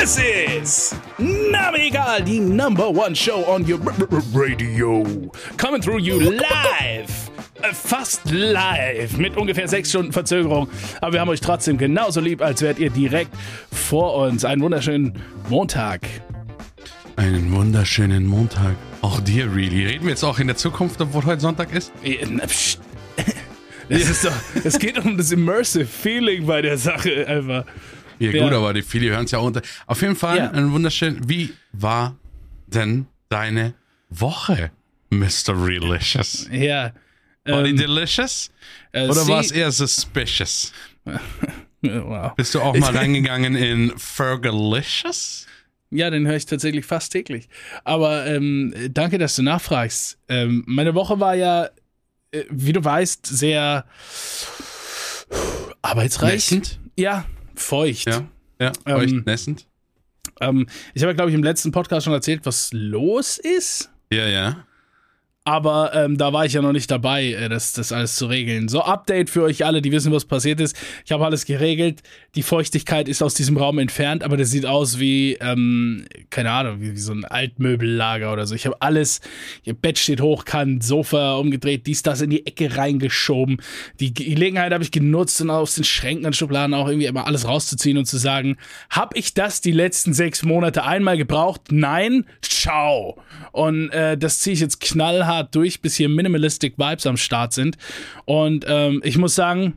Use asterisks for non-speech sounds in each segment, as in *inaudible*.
This is Navigal, die number one show on your radio. Coming through you live. Äh, Fast live mit ungefähr sechs Stunden Verzögerung. Aber wir haben euch trotzdem genauso lieb, als wärt ihr direkt vor uns. Einen wunderschönen Montag. Einen wunderschönen Montag. Auch dir, really. Reden wir jetzt auch in der Zukunft, obwohl heute Sonntag ist? Äh. *laughs* Das ist doch, es geht um das Immersive Feeling bei der Sache einfach. Ja, Ja. gut, aber die viele hören es ja auch unter. Auf jeden Fall Ja. ein wunderschön. Wie war denn deine Woche, Mr. Relicious? Ja. War die Ähm, delicious? äh, Oder war es eher suspicious? *laughs* Wow. Bist du auch mal *laughs* reingegangen in Fergalicious? Ja, den höre ich tatsächlich fast täglich. Aber ähm, danke, dass du nachfragst. Ähm, meine Woche war ja, äh, wie du weißt, sehr arbeitsreich. Nässend? Ja, feucht. Ja. Ja, Ähm, feucht nässend? Ähm, ich habe, glaube ich, im letzten Podcast schon erzählt, was los ist. Ja, ja. Aber ähm, da war ich ja noch nicht dabei, äh, das, das alles zu regeln. So, Update für euch alle, die wissen, was passiert ist. Ich habe alles geregelt. Die Feuchtigkeit ist aus diesem Raum entfernt, aber das sieht aus wie, ähm, keine Ahnung, wie, wie so ein Altmöbellager oder so. Ich habe alles, ihr Bett steht hochkant, Sofa umgedreht, dies, das in die Ecke reingeschoben. Die Gelegenheit habe ich genutzt und aus den Schränken und Schubladen auch irgendwie immer alles rauszuziehen und zu sagen, habe ich das die letzten sechs Monate einmal gebraucht? Nein, ciao. Und äh, das ziehe ich jetzt knallhart durch, bis hier Minimalistic Vibes am Start sind. Und ähm, ich muss sagen,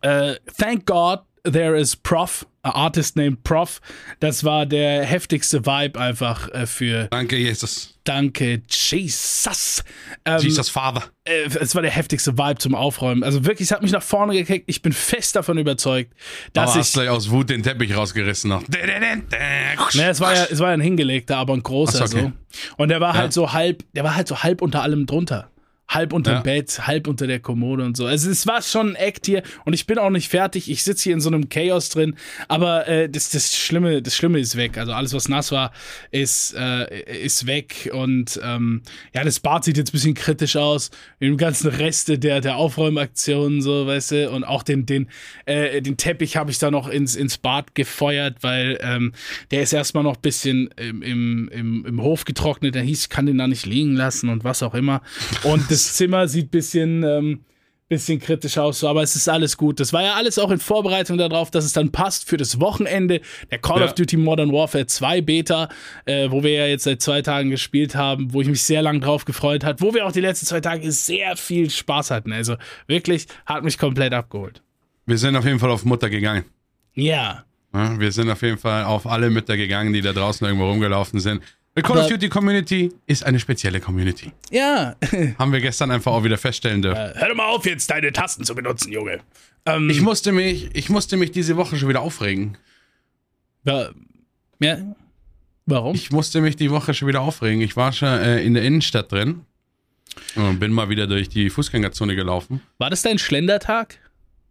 äh, thank God there is Prof, a artist named Prof. Das war der heftigste Vibe einfach äh, für Danke, Jesus. Danke, Jesus. Ähm, Jesus Father. äh, es war der heftigste Vibe zum Aufräumen. Also wirklich, es hat mich nach vorne gekickt. Ich bin fest davon überzeugt, dass Aber ich. hast gleich aus Wut den Teppich rausgerissen noch. Naja, es war ja, es war ja ein hingelegter, aber ein großer okay. so. Und der war Ja. halt so halb, der war halt so halb unter allem drunter. Halb unter Ja. dem Bett, halb unter der Kommode und so. Also es war schon ein Act hier und ich bin auch nicht fertig. Ich sitze hier in so einem Chaos drin, aber äh, das, das Schlimme, das Schlimme ist weg. Also alles, was nass war, ist, äh, ist weg. Und ähm, ja, das Bad sieht jetzt ein bisschen kritisch aus. Mit dem ganzen Reste der, der Aufräumaktionen, so, weißt du, und auch den, den, äh, den Teppich habe ich da noch ins, ins Bad gefeuert, weil ähm, der ist erstmal noch ein bisschen im, im, im, im Hof getrocknet. Der hieß, ich kann den da nicht liegen lassen und was auch immer. Und das Zimmer sieht ein bisschen, ähm, bisschen kritisch aus, so, aber es ist alles gut. Das war ja alles auch in Vorbereitung darauf, dass es dann passt für das Wochenende der Call Ja. of Duty Modern Warfare 2 Beta, äh, wo wir ja jetzt seit zwei Tagen gespielt haben, wo ich mich sehr lang drauf gefreut hat, wo wir auch die letzten zwei Tage sehr viel Spaß hatten. Also wirklich hat mich komplett abgeholt. Wir sind auf jeden Fall auf Mutter gegangen. Ja. Ja, wir sind auf jeden Fall auf alle Mütter gegangen, die da draußen irgendwo rumgelaufen sind. Die Call of Duty Community ist eine spezielle Community. Ja. *laughs* Haben wir gestern einfach auch wieder feststellen dürfen. Hör doch mal auf, jetzt deine Tasten zu benutzen, Junge. Ähm, Ich musste mich, ich musste mich diese Woche schon wieder aufregen. wa- ja. Warum? Ich musste mich die Woche schon wieder aufregen. Ich war schon äh, in der Innenstadt drin und bin mal wieder durch die Fußgängerzone gelaufen. War das dein Schlendertag?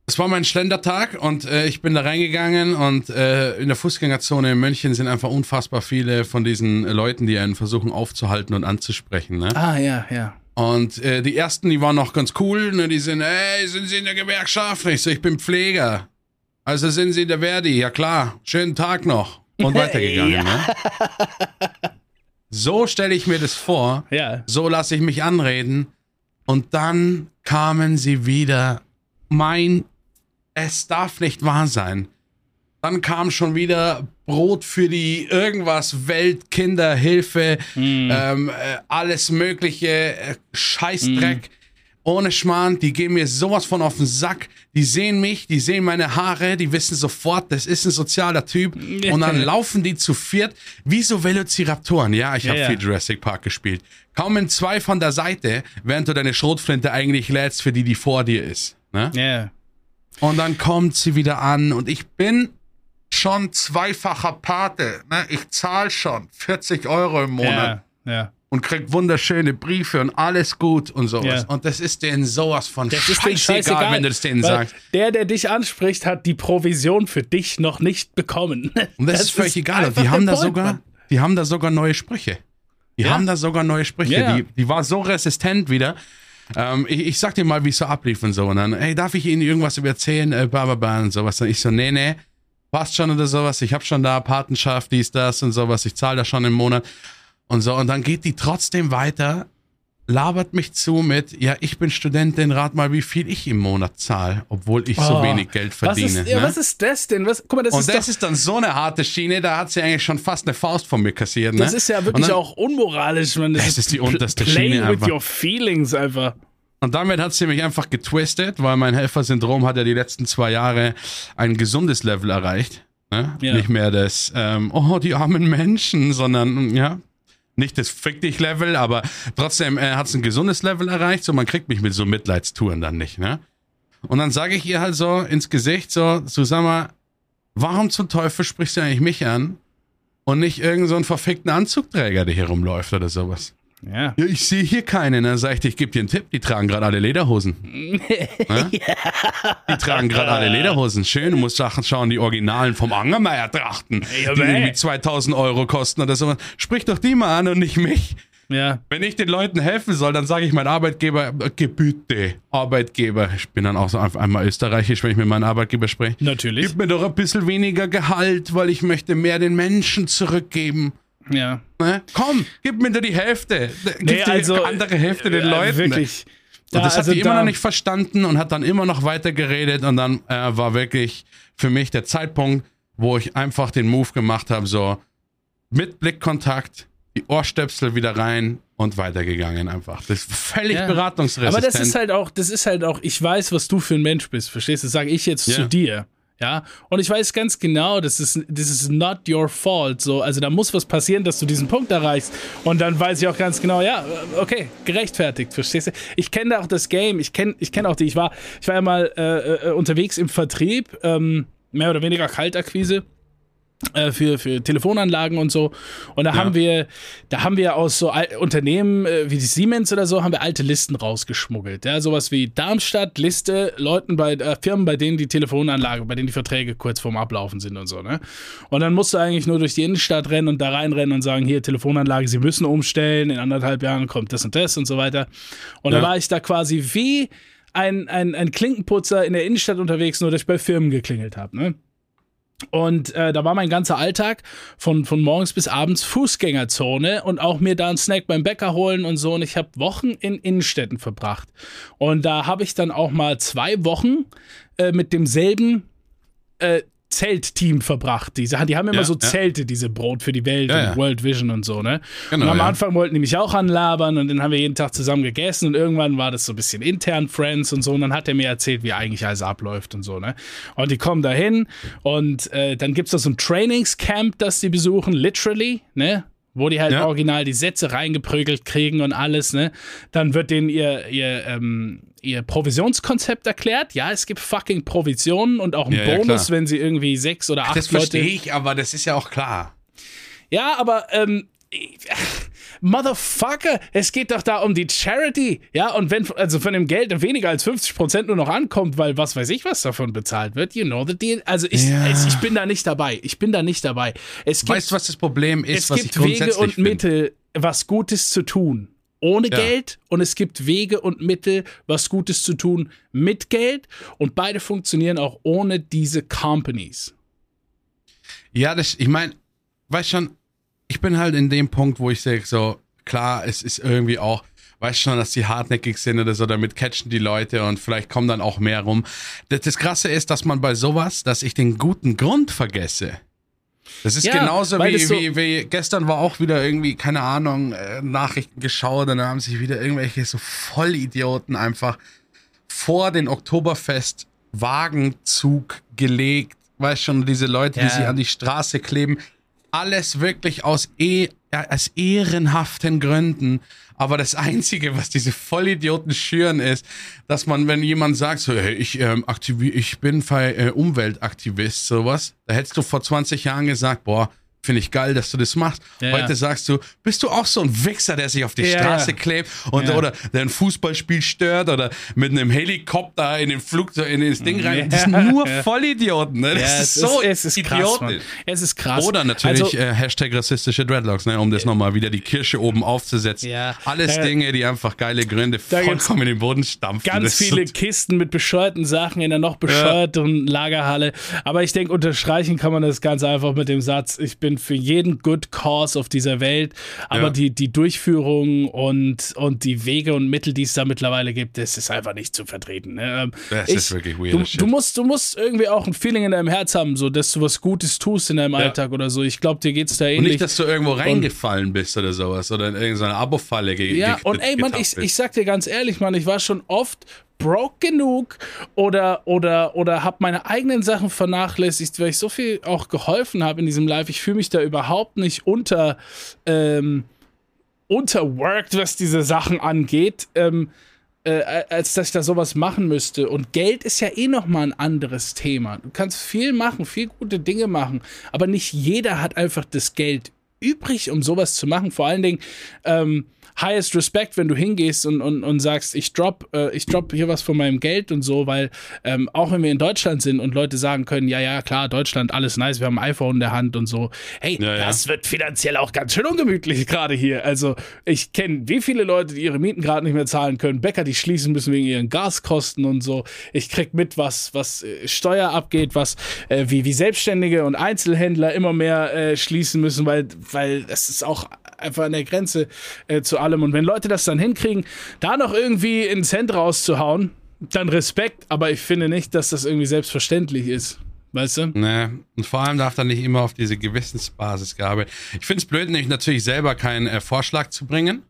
Es war mein Schlendertag und äh, ich bin da reingegangen und äh, in der Fußgängerzone in München sind einfach unfassbar viele von diesen Leuten, die einen versuchen aufzuhalten und anzusprechen. Ne? Ah, ja, ja. Und äh, die ersten, die waren noch ganz cool, ne? die sind, hey, sind Sie in der Gewerkschaft? Ich so, ich bin Pfleger. Also sind Sie in der Verdi? Ja klar, schönen Tag noch. Und *laughs* weitergegangen, Ja. ne? So stelle ich mir das vor, Ja. so lasse ich mich anreden und dann kamen sie wieder. Mein, es darf nicht wahr sein. Dann kam schon wieder Brot für die irgendwas, Welt, Kinderhilfe, ähm, äh, alles mögliche, äh, Scheißdreck. Ohne Schmarrn, die gehen mir sowas von auf den Sack. Die sehen mich, die sehen meine Haare, die wissen sofort, das ist ein sozialer Typ. *laughs* Und dann laufen die zu viert wie so Velociraptoren. Ja, ich habe ja. viel Jurassic Park gespielt. Kommen zwei von der Seite, während du deine Schrotflinte eigentlich lädst für die, die vor dir ist. Ne? Ja. Und dann kommt sie wieder an und ich bin schon zweifacher Pate. Ne? Ich zahle schon 40 Euro im Monat Ja. Ja. und krieg wunderschöne Briefe und alles gut und sowas. Ja. Und das ist denen sowas von Das ist scheißegal, scheißegal, wenn du das denen sagst. Der, der dich anspricht, hat die Provision für dich noch nicht bekommen. Und das, ist völlig egal. Und einfach die haben da Point, sogar, Mann. die haben da sogar neue Sprüche. Die haben da sogar neue Sprüche. Die, die war so resistent wieder. Ähm, ich, ich sag dir mal, wie es so ablief und so. Und dann, hey, darf ich Ihnen irgendwas über erzählen? Äh, bla, bla, bla und sowas. Und ich so, nee, nee. passt schon oder sowas, ich habe schon da Patenschaft, dies, das und sowas, ich zahle da schon im Monat und so. Und dann geht die trotzdem weiter, labert mich zu mit, ja, ich bin Studentin, rat mal, wie viel ich im Monat zahle, obwohl ich so Oh, wenig Geld verdiene. Was ist, ja, ne? was ist das denn? Was, guck mal, das und ist das doch, ist dann so eine harte Schiene, da hat sie eigentlich schon fast eine Faust von mir kassiert. Ne? das ist ja wirklich dann, auch unmoralisch, man. Das ist die unterste Schiene with einfach. your feelings einfach. Und damit hat sie mich einfach getwistet, weil mein Helfersyndrom hat ja die letzten zwei Jahre ein gesundes Level erreicht. Ne? Ja. Nicht mehr das, ähm, oh, die armen Menschen, sondern, ja, nicht das Fick dich Level, aber trotzdem äh, hat es ein gesundes Level erreicht, so man kriegt mich mit so Mitleidstouren dann nicht, ne? Und dann sage ich ihr halt so ins Gesicht, so, Susanna, warum zum Teufel sprichst du eigentlich mich an und nicht irgendeinen so verfickten Anzugträger, der hier rumläuft oder sowas? Ja. Ja, ich sehe hier keinen. Dann sag ich dir, ich gebe dir einen Tipp, die tragen gerade alle Lederhosen. *laughs* Ja? Die tragen gerade alle Lederhosen. Schön, du musst Sachen schauen, die Originalen vom Angermeier trachten, Ja, die ey. irgendwie 2000 Euro kosten oder sowas. Sprich doch die mal an und nicht mich. Ja. Wenn ich den Leuten helfen soll, dann sage ich mein Arbeitgeber, äh, Gebüte, Arbeitgeber. Ich bin dann auch so einfach einmal österreichisch, wenn ich mit meinem Arbeitgeber spreche. Natürlich. Gib mir doch ein bisschen weniger Gehalt, weil ich möchte mehr den Menschen zurückgeben. Ja. Ne? Komm, gib mir da die Hälfte. Gib Nee, die also, andere Hälfte den äh, Leuten. Wirklich. Und Da- das also hat die immer noch nicht verstanden und hat dann immer noch weiter geredet und dann äh, war wirklich für mich der Zeitpunkt, wo ich einfach den Move gemacht habe, so mit Blickkontakt, die Ohrstöpsel wieder rein und weitergegangen einfach. Das ist völlig Ja. beratungsresistent. Aber das ist halt auch, das ist halt auch, ich weiß, was du für ein Mensch bist, verstehst du? Das sage ich jetzt Ja. zu dir. Ja, und ich weiß ganz genau, das ist, das ist not your fault. So, also da muss was passieren, dass du diesen Punkt erreichst. Und dann weiß ich auch ganz genau, ja, okay, gerechtfertigt, verstehst du? Ich kenne auch das Game, ich kenne ich kenn auch die. Ich war, ich war ja mal äh, äh, unterwegs im Vertrieb, ähm, mehr oder weniger Kaltakquise für, für Telefonanlagen und so. Und da Ja. haben wir, da haben wir aus so Al Unternehmen äh, wie die Siemens oder so, haben wir alte Listen rausgeschmuggelt. Ja, sowas wie Darmstadt, Liste, Leuten bei äh, Firmen, bei denen die Telefonanlage, bei denen die Verträge kurz vorm Ablaufen sind und so, ne? Und dann musst du eigentlich nur durch die Innenstadt rennen und da reinrennen und sagen, hier, Telefonanlage, sie müssen umstellen, in anderthalb Jahren kommt das und das und so weiter. Und Ja. dann war ich da quasi wie ein, ein, ein Klinkenputzer in der Innenstadt unterwegs, nur dass ich bei Firmen geklingelt habe, ne? Und äh, da war mein ganzer Alltag von, von morgens bis abends Fußgängerzone und auch mir da einen Snack beim Bäcker holen und so. Und ich habe Wochen in Innenstädten verbracht. Und da habe ich dann auch mal zwei Wochen äh, mit demselben äh, Zeltteam verbracht. Die, die haben immer Ja, so ja. Zelte, diese Brot für die Welt Ja, und ja. World Vision und so, ne? Genau, und am ja. Anfang wollten die mich auch anlabern und dann haben wir jeden Tag zusammen gegessen und irgendwann war das so ein bisschen intern Friends und so und dann hat er mir erzählt, wie eigentlich alles abläuft und so, ne? Und die kommen dahin und äh, dann gibt's da so ein Trainingscamp, das die besuchen, literally, ne? Wo die halt Ja. original die Sätze reingeprügelt kriegen und alles, ne? Dann wird denen ihr, ihr, ähm, ihr Provisionskonzept erklärt. Ja, es gibt fucking Provisionen und auch einen Ja, ja, Bonus, klar. wenn sie irgendwie sechs oder acht das Leute. verstehe ich, aber das ist ja auch klar. Ja, aber ähm, Motherfucker, es geht doch da um die Charity, ja, und wenn also von dem Geld weniger als 50% nur noch ankommt, weil was weiß ich, was davon bezahlt wird, you know the deal. Also ich, Ja. es, ich bin da nicht dabei. Ich bin da nicht dabei. Es gibt, Weißt du, was das Problem ist, es gibt ich Wege und finde? Mittel, was Gutes zu tun. Ohne Ja. Geld und es gibt Wege und Mittel, was Gutes zu tun mit Geld und beide funktionieren auch ohne diese Companies. Ja, das, ich meine, weißt schon, ich bin halt in dem Punkt, wo ich sage, so, klar, es ist irgendwie auch, weißt schon, dass die hartnäckig sind oder so, damit catchen die Leute und vielleicht kommen dann auch mehr rum. Das, das Krasse ist, dass man bei sowas, dass ich den guten Grund vergesse. Das ist Ja, genauso wie, so- wie, wie gestern war auch wieder irgendwie, keine Ahnung, äh, Nachrichten geschaut und da haben sich wieder irgendwelche so Vollidioten einfach vor den Oktoberfest Wagenzug gelegt. Weißt schon, diese Leute, die Ja. sich an die Straße kleben. Alles wirklich aus, eh, ja, aus ehrenhaften Gründen. Aber das Einzige, was diese Vollidioten schüren, ist, dass man, wenn jemand sagt, so, hey, ich, ähm, ich bin äh, Umweltaktivist, sowas, da hättest du vor 20 Jahren gesagt, boah, finde ich geil, dass du das machst. Ja, Heute ja. sagst du, bist du auch so ein Wichser, der sich auf die Ja, Straße klebt und, oder der ein Fußballspiel stört oder mit einem Helikopter in den Flugzeug, in das Ding rein. Das sind nur Vollidioten, ne? Das ist es so ist, es ist krass. Es ist krass. Oder natürlich Also, äh, Hashtag rassistische Dreadlocks, ne, um das nochmal wieder die Kirsche oben aufzusetzen. Ja. Alles Da- Dinge, die einfach geile Gründe vollkommen in den Boden stampfen. ganz viele Kisten mit bescheuerten Sachen in einer noch bescheuerteren Lagerhalle. Aber ich denke, unterstreichen kann man das ganz einfach mit dem Satz, ich bin für jeden Good Cause auf dieser Welt. Aber Ja. die, die Durchführung und, und die Wege und Mittel, die es da mittlerweile gibt, das ist einfach nicht zu vertreten. Ne? Ähm, Das ich, ist wirklich weird Du, du, musst, du musst irgendwie auch ein Feeling in deinem Herz haben, so dass du was Gutes tust in deinem Alltag oder so. Ich glaube, dir geht es da Und ähnlich. nicht, dass du irgendwo reingefallen bist oder sowas oder in irgendeine Abo-Falle ge Ja, und ey, Mann, ich, ich sag dir ganz ehrlich, Mann, ich war schon oft broke genug oder oder oder habe meine eigenen Sachen vernachlässigt, weil ich so viel auch geholfen habe in diesem Live. Ich fühle mich da überhaupt nicht unter ähm, unterworked, was diese Sachen angeht. Ähm, äh, als dass ich da sowas machen müsste. Und Geld ist ja eh nochmal ein anderes Thema. Du kannst viel machen, viel gute Dinge machen, aber nicht jeder hat einfach das Geld übrig, um sowas zu machen. Vor allen Dingen, ähm, highest respect, wenn du hingehst und, und, und sagst, ich drop, äh, ich drop hier was von meinem Geld und so, weil ähm, auch wenn wir in Deutschland sind und Leute sagen können, ja, ja, klar, Deutschland, alles nice, wir haben ein iPhone in der Hand und so, hey, Ja, ja. das wird finanziell auch ganz schön ungemütlich gerade hier. Also ich kenne wie viele Leute, die ihre Mieten gerade nicht mehr zahlen können, Bäcker, die schließen müssen wegen ihren Gaskosten und so. Ich krieg mit, was, was äh, Steuer abgeht, was äh, wie, wie Selbstständige und Einzelhändler immer mehr äh, schließen müssen, weil, weil das ist auch einfach an der Grenze äh, zu allem. Und wenn Leute das dann hinkriegen, da noch irgendwie einen Cent rauszuhauen, dann Respekt, aber ich finde nicht, dass das irgendwie selbstverständlich ist. Weißt du? Ne, und vor allem darf da nicht immer auf diese Gewissensbasis gearbeitet. Ich finde es blöd, nicht natürlich selber keinen äh, Vorschlag zu bringen.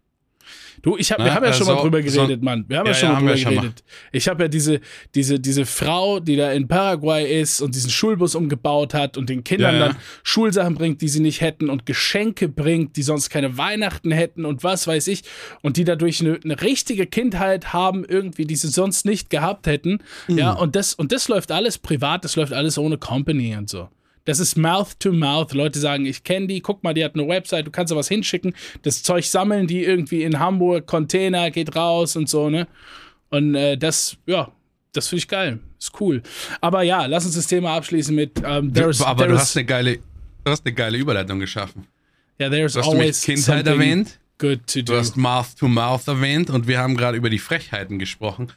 Du, ich hab, Na, wir haben ja äh, schon so- mal drüber geredet, so- Mann. Wir haben ja, Ja, schon ja, mal drüber geredet. Ich habe ja diese, diese, diese Frau, die da in Paraguay ist und diesen Schulbus umgebaut hat und den Kindern ja. dann Schulsachen bringt, die sie nicht hätten und Geschenke bringt, die sonst keine Weihnachten hätten und was weiß ich. Und die dadurch eine, eine richtige Kindheit haben, irgendwie, die sie sonst nicht gehabt hätten. Mhm. Ja, und das, und das läuft alles privat, das läuft alles ohne Company und so. Das ist Mouth to Mouth. Leute sagen, ich kenne die, guck mal, die hat eine Website, du kannst da was hinschicken. Das Zeug sammeln die irgendwie in Hamburg, Container geht raus und so, ne? Und äh, das, ja, das finde ich geil. Ist cool. Aber ja, lass uns das Thema abschließen mit ähm, there's, Aber du there's- hast eine geile, du hast eine geile Überleitung geschaffen. ja, there's Du hast always Kindheit something erwähnt. good to Du do. hast Mouth to Mouth erwähnt und wir haben gerade über die Frechheiten gesprochen.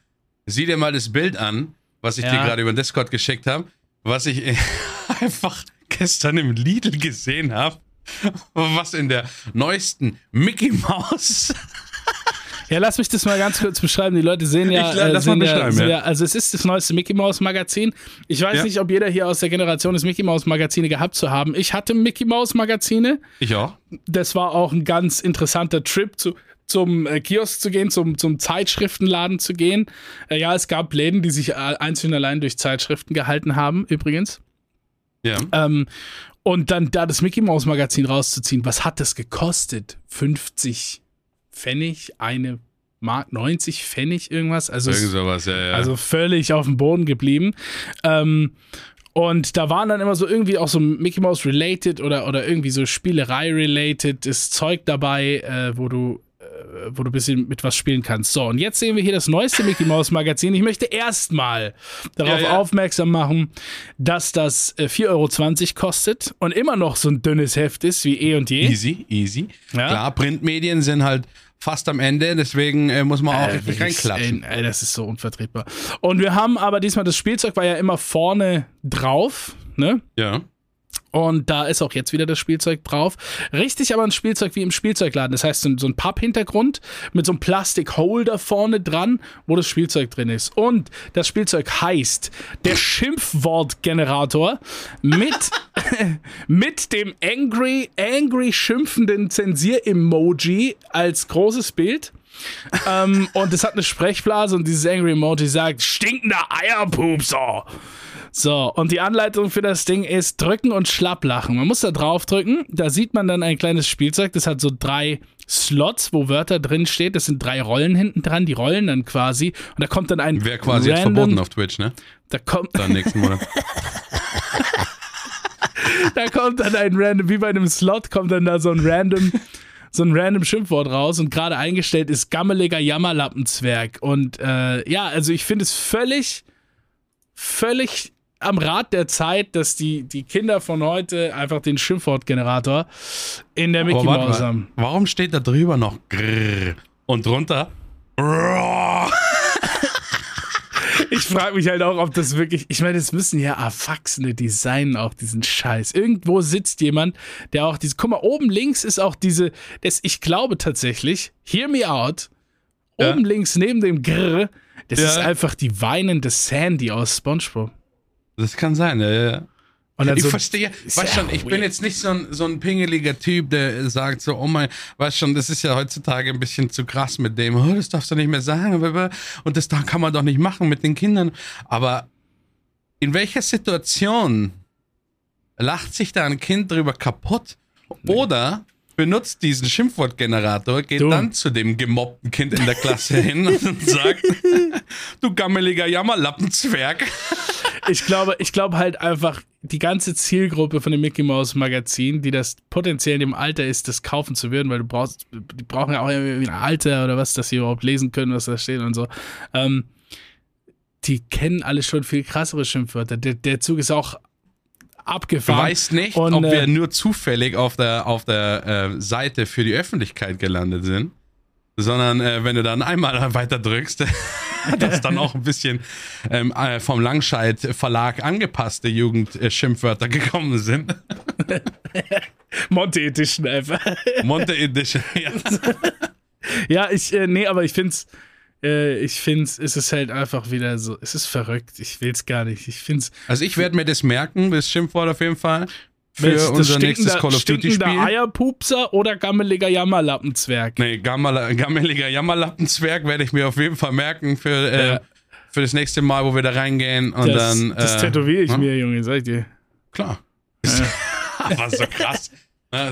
Sieh dir mal das Bild an, was ich Ja. dir gerade über Discord geschickt habe, was ich *laughs* einfach gestern im Lidl gesehen habe, was in der neuesten Mickey Mouse. *laughs* Ja, lass mich das mal ganz kurz beschreiben. Die Leute sehen ja, Ich, äh, lass sehen mal ja, beschreiben, sehen ja. ja, also es ist das neueste Mickey Mouse Magazin. Ich weiß Ja. nicht, ob jeder hier aus der Generation des Mickey Mouse Magazine gehabt zu haben. Ich hatte Mickey Mouse Magazine. Ich auch. Das war auch ein ganz interessanter Trip zu, zum äh, Kiosk zu gehen, zum, zum Zeitschriftenladen zu gehen. Äh, ja, es gab Läden, die sich äh, einzeln allein durch Zeitschriften gehalten haben, übrigens. Ja. Ähm, und dann da das Mickey Mouse Magazin rauszuziehen, was hat das gekostet? 50 Pfennig, eine Mark, 90 Pfennig, irgendwas? Also, Irgend sowas, ja, ja. also völlig auf dem Boden geblieben. Ähm, und da waren dann immer so irgendwie auch so Mickey Mouse related oder, oder irgendwie so Spielerei related das Zeug dabei, äh, wo du wo du ein bisschen mit was spielen kannst. So, und jetzt sehen wir hier das neueste Mickey Mouse Magazin. Ich möchte erstmal darauf Ja, ja. aufmerksam machen, dass das äh, 4,20 Euro kostet und immer noch so ein dünnes Heft ist wie eh und je. easy, easy. Ja. Klar, Printmedien sind halt fast am Ende, deswegen äh, muss man auch Äh, richtig wirklich, reinklatschen. Ey, ey, das ist so unvertretbar. Und wir haben aber diesmal, das Spielzeug war ja immer vorne drauf, ne? Ja. Und da ist auch jetzt wieder das Spielzeug drauf. Richtig aber ein Spielzeug wie im Spielzeugladen. Das heißt, so ein- Papphintergrund mit so einem Plastikholder vorne dran, wo das Spielzeug drin ist. Und das Spielzeug heißt der Schimpfwortgenerator mit, *laughs* mit dem angry, angry schimpfenden Zensier-Emoji als großes Bild. ähm, und es hat eine Sprechblase und dieses Angry Emoji sagt, stinkender Eierpupser. So, und die Anleitung für das Ding ist drücken und schlapplachen. Man muss da drauf drücken, da sieht man dann ein kleines Spielzeug, das hat so drei Slots, wo Wörter drin steht. Das sind drei Rollen hinten dran, die rollen dann quasi. Und da kommt dann ein Wäre quasi jetzt random, verboten auf Twitch, ne? da kommt, Dann nächsten Monat. *laughs* da kommt dann ein random, wie bei einem Slot, kommt dann da so ein random, so ein random Schimpfwort raus und gerade eingestellt ist gammeliger Jammerlappenzwerg. Und äh, ja, also ich finde es völlig, völlig am Rad der Zeit, dass die, die Kinder von heute einfach den Schimpfwortgenerator in der Mickey Mouse haben. Warum steht da drüber noch grrr und drunter? *laughs* Ich frage mich halt auch, ob das wirklich. Ich meine, es müssen ja Erwachsene designen auch diesen Scheiß. Irgendwo sitzt jemand, der auch diese. Guck mal, oben links ist auch diese. Das, ich glaube tatsächlich, hear me out. Ja. Oben links neben dem Grrr, das ja. ist einfach die weinende Sandy aus SpongeBob. Das kann sein, ja, ja. Und ich so, verstehe, weißt schon, ich weird. bin jetzt nicht so ein, so ein pingeliger Typ, der sagt so, oh mein, weißt schon, das ist ja heutzutage ein bisschen zu krass mit dem, oh, das darfst du nicht mehr sagen, und das kann man doch nicht machen mit den Kindern. Aber in welcher Situation lacht sich da ein Kind drüber kaputt? Oder benutzt diesen Schimpfwortgenerator, geht du. dann zu dem gemobbten Kind in der Klasse *laughs* hin und sagt, du gammeliger Jammerlappenzwerg. Ich glaube, ich glaube halt einfach, die ganze Zielgruppe von dem Mickey Mouse Magazin, die das potenziell in dem Alter ist, das kaufen zu würden, weil du brauchst, die brauchen ja auch irgendwie ein Alter oder was, dass sie überhaupt lesen können, was da steht und so. Ähm, die kennen alle schon viel krassere Schimpfwörter. Der, der Zug ist auch abgefahren. Du weißt nicht, und, ob wir äh, nur zufällig auf der, auf der äh, Seite für die Öffentlichkeit gelandet sind, sondern äh, wenn du dann einmal *laughs* weiter drückst, *laughs* dass dann auch ein bisschen ähm, äh, vom Langscheid Verlag angepasste Jugendschimpfwörter *laughs* gekommen sind. Monte Edition einfach. Monte Edition, ja. ja, ich, äh, nee, aber ich find's, äh, ich find's, es ist halt einfach wieder so, es ist verrückt, ich will's gar nicht, ich find's. Also ich werde mir das merken, das Schimpfwort auf jeden Fall für das unser nächstes Call of Duty Spiel. Eierpupser oder gammeliger Jammerlappenzwerg? Nee, gammel, gammeliger Jammerlappenzwerg werde ich mir auf jeden Fall merken für, äh, ja. für das nächste Mal, wo wir da reingehen. Und das, dann, das äh, tätowiere ich ja? mir, Junge, sag ich dir. Klar. Ja. *laughs* Aber so krass.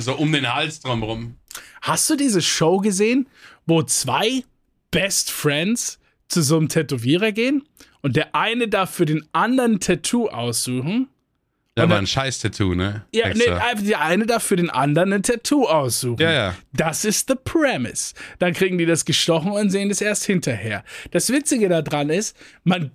so um den Hals drumherum. Hast du diese Show gesehen, wo zwei Best Friends zu so einem Tätowierer gehen und der eine darf für den anderen Tattoo aussuchen? Ja, aber ein Scheiß-Tattoo, ne? Ja, nee, der eine darf für den anderen ein Tattoo aussuchen. Ja, ja. Das ist the premise. Dann kriegen die das gestochen und sehen das erst hinterher. Das Witzige daran ist, man,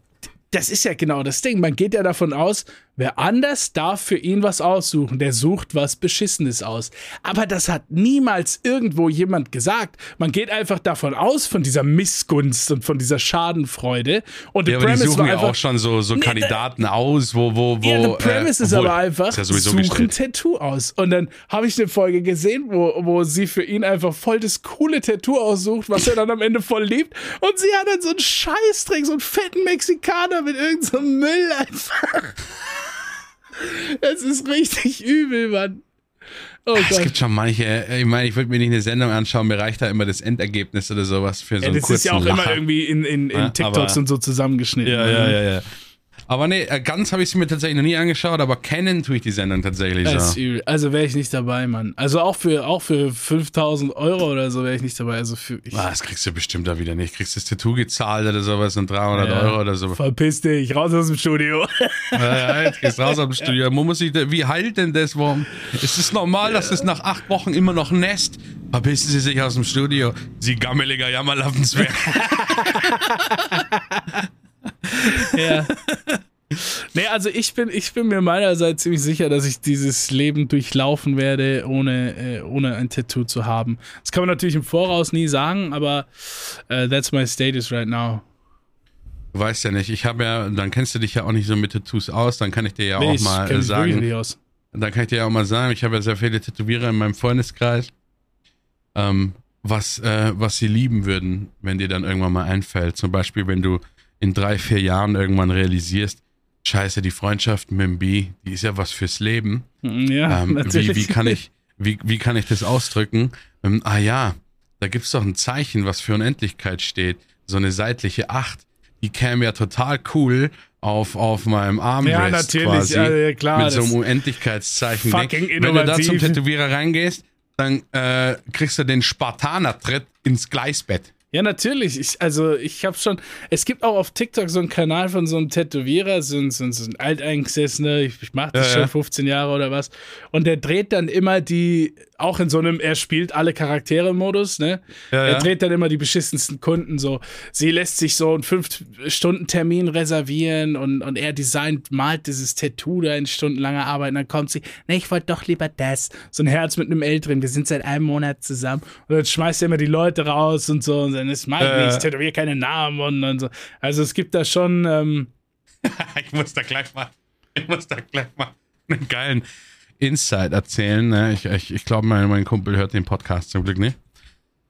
das ist ja genau das Ding. Man geht ja davon aus, Wer anders darf für ihn was aussuchen, der sucht was Beschissenes aus. Aber das hat niemals irgendwo jemand gesagt. Man geht einfach davon aus, von dieser Missgunst und von dieser Schadenfreude. Und ja, aber die suchen ja auch schon so, so Kandidaten nee, aus, wo, wo, wo. Ja, the premise äh, ist aber einfach, ja suchen ein Tattoo aus. Und dann habe ich eine Folge gesehen, wo, wo sie für ihn einfach voll das coole Tattoo aussucht, was er dann am Ende voll liebt. Und sie hat dann so einen Scheißdreck, so einen fetten Mexikaner mit irgendeinem so Müll einfach. Es ist richtig übel, Mann. Oh es Gott. gibt schon manche, ich meine, ich würde mir nicht eine Sendung anschauen, mir reicht da immer das Endergebnis oder sowas für so einen ja, das kurzen Das ist ja auch Lacher. immer irgendwie in, in, in TikToks ja, und so zusammengeschnitten. Ja, ja, ja, ja. Aber nee, äh, ganz habe ich sie mir tatsächlich noch nie angeschaut, aber kennen tue ich die Sendung tatsächlich so. Also wäre ich nicht dabei, Mann. Also auch für, auch für 5000 Euro oder so wäre ich nicht dabei. Also für ich ah, das kriegst du bestimmt da wieder nicht. Kriegst das Tattoo gezahlt oder sowas und 300 ja, Euro oder so. Verpiss dich, raus aus dem Studio. *laughs* Ja, ja jetzt gehst raus aus dem Studio. Man muss sich, wie heilt denn das? Warum? Ist es normal, dass es nach acht Wochen immer noch nässt? Verpissen Sie sich aus dem Studio, Sie gammeliger Jammerlappenzwerg. *laughs* ja. Nee, also ich bin, ich bin mir meinerseits ziemlich sicher, dass ich dieses Leben durchlaufen werde, ohne, äh, ohne ein Tattoo zu haben. Das kann man natürlich im Voraus nie sagen, aber uh, that's my status right now. Du weißt ja nicht, ich habe ja, dann kennst du dich ja auch nicht so mit Tattoos aus, dann kann ich dir ja nee, auch mal äh, sagen. Nicht aus. Dann kann ich dir ja auch mal sagen, ich habe ja sehr viele Tätowierer in meinem Freundeskreis, ähm, was, äh, was sie lieben würden, wenn dir dann irgendwann mal einfällt. Zum Beispiel, wenn du in drei, vier Jahren irgendwann realisierst, scheiße, die Freundschaft mit dem B, die ist ja was fürs Leben. Mhm, ja, ähm, natürlich. Wie, wie, kann ich, wie, wie kann ich das ausdrücken? Ähm, ah ja, da gibt es doch ein Zeichen, was für Unendlichkeit steht. So eine seitliche Acht. Die käme ja total cool auf, auf meinem Armrest ja, natürlich, quasi. Ja, klar, mit so einem Unendlichkeitszeichen. Wenn du da zum Tätowierer reingehst, dann äh, kriegst du den Spartaner-Tritt ins Gleisbett. Ja, natürlich. Ich, also, ich habe schon. Es gibt auch auf TikTok so einen Kanal von so einem Tätowierer, so ein, so ein, so ein Alteingesessener. Ich, ich mache das Ja, schon ja. 15 Jahre oder was. Und der dreht dann immer die. Auch in so einem, er spielt alle Charaktere-Modus, ne? Ja, er ja. dreht dann immer die beschissensten Kunden so. Sie lässt sich so einen 5-Stunden-Termin reservieren und, und er designt, malt dieses Tattoo da in stundenlanger Arbeit. Und dann kommt sie, ne, ich wollte doch lieber das. So ein Herz mit einem L drin. Wir sind seit einem Monat zusammen. Und dann schmeißt er immer die Leute raus und so. Und dann ist mein Äh. ich tätowiere keine Namen und, und so. Also es gibt da schon. Ähm, *laughs* ich muss da gleich mal, ich muss da gleich mal einen geilen Insight erzählen. Ne? Ich, ich, ich glaube, mein, mein Kumpel hört den Podcast zum Glück nicht.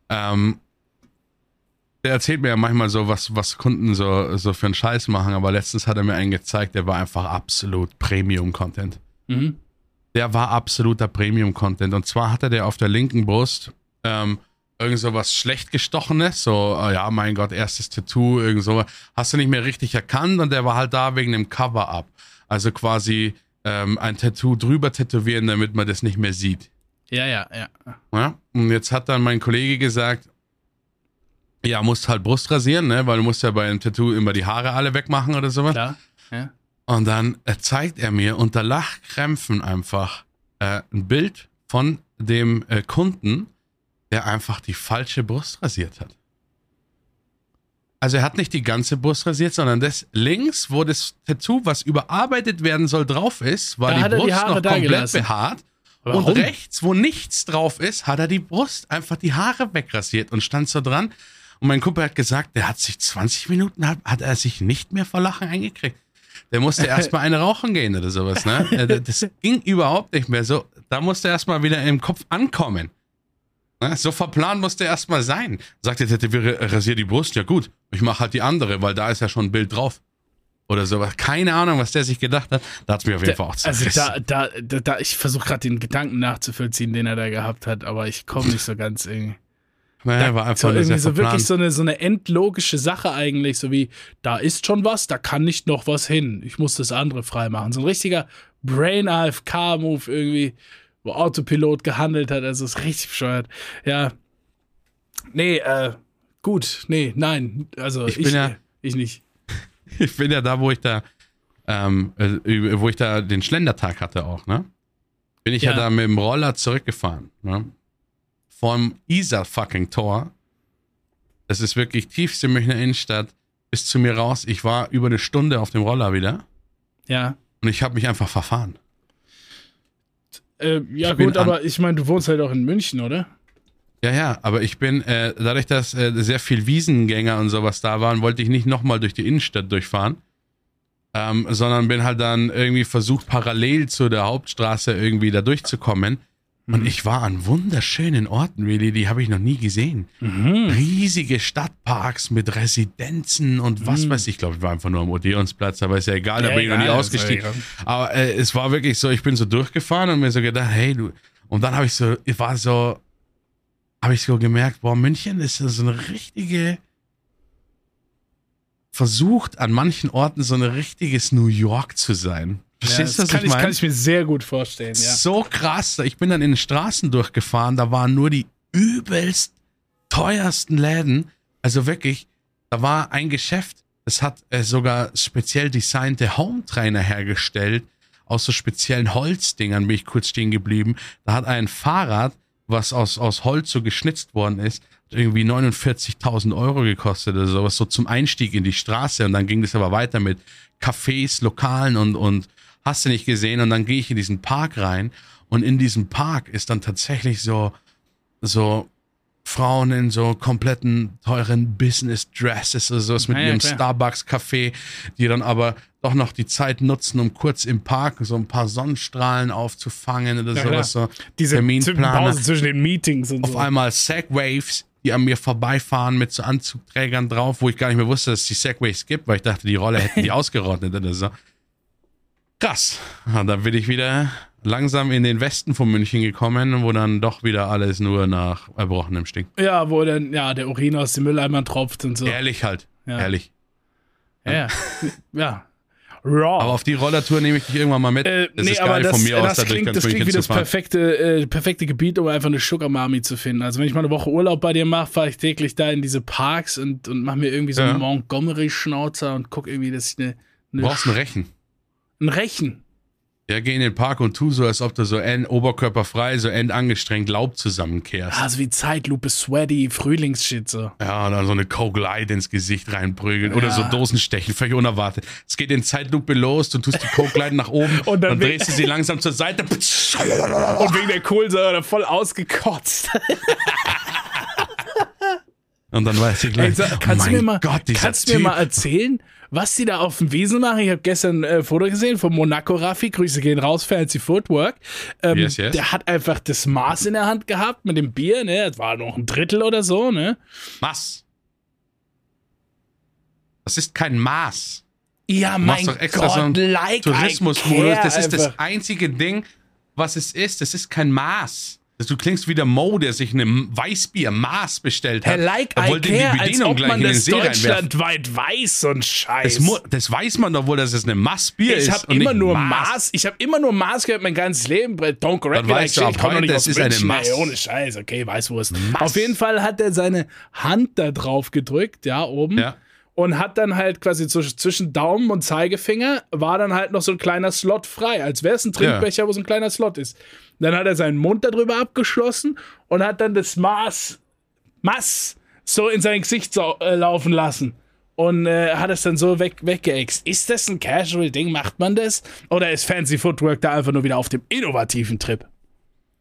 Ähm, der erzählt mir ja manchmal so, was, was Kunden so, so für einen Scheiß machen, aber letztens hat er mir einen gezeigt, der war einfach absolut Premium-Content. mhm. Der war absoluter Premium-Content. Und zwar hatte der auf der linken Brust ähm, irgend so was schlecht gestochenes, so, ah ja, mein Gott, erstes Tattoo, irgend so, hast du nicht mehr richtig erkannt und der war halt da wegen dem Cover-Up. Also quasi ähm, ein Tattoo drüber tätowieren, damit man das nicht mehr sieht. Ja, ja, ja. Ja? Und jetzt hat dann mein Kollege gesagt, ja, musst halt Brust rasieren, ne? weil du musst ja bei einem Tattoo immer die Haare alle wegmachen oder sowas. Klar. Ja. Und dann äh, zeigt er mir unter Lachkrämpfen einfach äh, ein Bild von dem äh, Kunden, der einfach die falsche Brust rasiert hat. Also er hat nicht die ganze Brust rasiert, sondern das links, wo das Tattoo, was überarbeitet werden soll, drauf ist, war Da die die Brust Haare noch komplett gelassen. behaart. Warum? Und rechts, wo nichts drauf ist, hat er die Brust einfach die Haare wegrasiert und stand so dran. Und mein Kumpel hat gesagt, der hat sich 20 Minuten, hat, hat er sich nicht mehr vor Lachen eingekriegt. Der musste *laughs* erstmal eine rauchen gehen oder sowas, ne? Äh, Das *laughs* ging überhaupt nicht mehr so. Da musste er erstmal wieder im Kopf ankommen. Ne? So verplant musste er erstmal sein. Sagt der Tätowierer, rasier die Brust, ja gut, ich mache halt die andere, weil da ist ja schon ein Bild drauf. Oder sowas. Keine Ahnung, was der sich gedacht hat. Da hat es mir auf jeden Fall auch Also zerrissen. da, da, da, da ich versuche gerade den Gedanken nachzuvollziehen, den er da gehabt hat, aber ich komme nicht so ganz irgendwie. naja, war einfach So, irgendwie so verplant. wirklich so eine, so eine endlogische Sache eigentlich, so wie, da ist schon was, da kann nicht noch was hin. Ich muss das andere freimachen. So ein richtiger Brain-AFK-Move irgendwie, wo Autopilot gehandelt hat, also ist richtig bescheuert. Ja. Nee, äh, gut, nee, nein, also Ich ich, bin ja- ich nicht. *laughs* Ich bin ja da, wo ich da, ähm, äh, wo ich da den Schlendertag hatte auch, ne? Bin ich ja, Ja. da mit dem Roller zurückgefahren, ne? Vom Isar fucking Tor. Das ist wirklich tiefste Münchner Innenstadt bis zu mir raus. Ich war über eine Stunde auf dem Roller wieder Ja. und ich habe mich einfach verfahren. Äh, ja, Ich gut, aber ich meine, du wohnst halt auch in München, oder? Ja, ja, aber ich bin, äh, dadurch, dass äh, sehr viel Wiesengänger und sowas da waren, wollte ich nicht nochmal durch die Innenstadt durchfahren, ähm, sondern bin halt dann irgendwie versucht, parallel zu der Hauptstraße irgendwie da durchzukommen. Und ich war an wunderschönen Orten, really, die habe ich noch nie gesehen. Riesige Stadtparks mit Residenzen und was weiß ich. Ich glaube, ich war einfach nur am Odeonsplatz, aber ist ja egal, da Ja, bin ich noch nie egal, ausgestiegen. Aber äh, es war wirklich so, ich bin so durchgefahren und mir so gedacht, hey, du. Und dann habe ich so, ich war so, habe ich so gemerkt, boah, München ist so eine richtige, versucht an manchen Orten so ein richtiges New York zu sein. Verstehst du, das was kann ich meine? kann ich mir sehr gut vorstellen, ja. So krass. Ich bin dann in den Straßen durchgefahren, da waren nur die übelst teuersten Läden. Also wirklich, da war ein Geschäft, das hat äh, sogar speziell designte Home-Trainer hergestellt. Aus so speziellen Holzdingern bin ich kurz stehen geblieben. Da hat ein Fahrrad, was aus, aus Holz so geschnitzt worden ist, irgendwie 49.000 Euro gekostet oder sowas, so zum Einstieg in die Straße. Und dann ging das aber weiter mit Cafés, Lokalen und, und hast du nicht gesehen. Und dann gehe ich in diesen Park rein und in diesem Park ist dann tatsächlich so, so Frauen in so kompletten teuren Business Dresses oder sowas mit Ja, ihrem klar. Starbucks Café, die dann aber doch noch die Zeit nutzen, um kurz im Park so ein paar Sonnenstrahlen aufzufangen oder Ja, sowas. So Diese Terminplaner. Zwischen den Meetings und Auf so. einmal Segways, die an mir vorbeifahren mit so Anzugträgern drauf, wo ich gar nicht mehr wusste, dass es die Segways gibt, weil ich dachte, die Rolle hätten die *laughs* ausgerottet oder so. Krass. Und dann bin ich wieder langsam in den Westen von München gekommen, wo dann doch wieder alles nur nach Erbrochenem stinkt. Ja, wo dann, ja, der Urin aus dem Mülleimer tropft und so. Ehrlich halt. Ja. Ehrlich. Ja, ja. ja. Raw. Aber auf die Rollertour nehme ich dich irgendwann mal mit. Äh, das nee, ist aber geil das, von mir aus, das klingt, das klingt wie das perfekte, äh, perfekte Gebiet, um einfach eine Sugar Mami zu finden. Also wenn ich mal eine Woche Urlaub bei dir mache, fahre ich täglich da in diese Parks und, und mache mir irgendwie so Ja. einen Montgomery-Schnauzer und guck irgendwie, dass ich eine, Du eine brauchst einen Rechen. Ein Rechen. Ja, geh in den Park und tu so, als ob du so end, oberkörperfrei, so endangestrengt Laub zusammenkehrst. Also wie Zeitlupe, Sweaty, Frühlingsshit so. Ja, oder so eine Coke Light ins Gesicht reinprügeln oder so Ja. Dosenstechen, völlig unerwartet. Es geht in Zeitlupe los, du tust die Coke Light nach oben *laughs* Und dann dann drehst du sie langsam zur Seite. *laughs* Und wegen der Kohlensäure voll ausgekotzt. *laughs* Und dann weiß ich Ey, gleich, sag, oh kannst du mein mir mal, Gott, dieser kannst du typ. mir mal erzählen, was die da auf dem Wiesen machen? Ich habe gestern ein äh, Foto gesehen von Monaco Raffi. Grüße gehen raus, Fancy Footwork. Ähm, Yes, yes. Der hat einfach das Maß in der Hand gehabt mit dem Bier. Ne, das war noch ein Drittel oder so. Ne. Was? Das ist kein Maß. Ja, Du mein doch extra Gott, so einen like Tourismusmodus. Das ist das einfach. einzige Ding, was es ist. Das ist kein Maß. Du klingst wie der Mo, der sich eine Weißbier-Maß bestellt hat. Herr Like Er I wollte die care, als Bedienung ob gleich man das deutschlandweit weiß, ein Scheiß. Das, das weiß man doch wohl, dass es eine Maßbier ist. ich habe und immer nicht nur Maß. Maß. Ich habe immer nur Maß gehört mein ganzes Leben. Don't correct me, weißt du like shit. ich komme noch nicht aus ist eine München, ey, Maß. ohne Scheiß. Okay, weiß wo es. Maß. Auf jeden Fall hat er seine Hand da drauf gedrückt, ja, oben. Ja. Und hat dann halt quasi zwisch- zwischen Daumen und Zeigefinger war dann halt noch so ein kleiner Slot frei, als wäre es ein Trinkbecher, wo so ein kleiner Slot ist. Dann hat er seinen Mund darüber abgeschlossen und hat dann das Maß, Maß so in sein Gesicht sau- äh, laufen lassen. Und äh, hat es dann so weg, weggeext. Ist das ein Casual-Ding? Macht man das? Oder ist Fancy Footwork da einfach nur wieder auf dem innovativen Trip?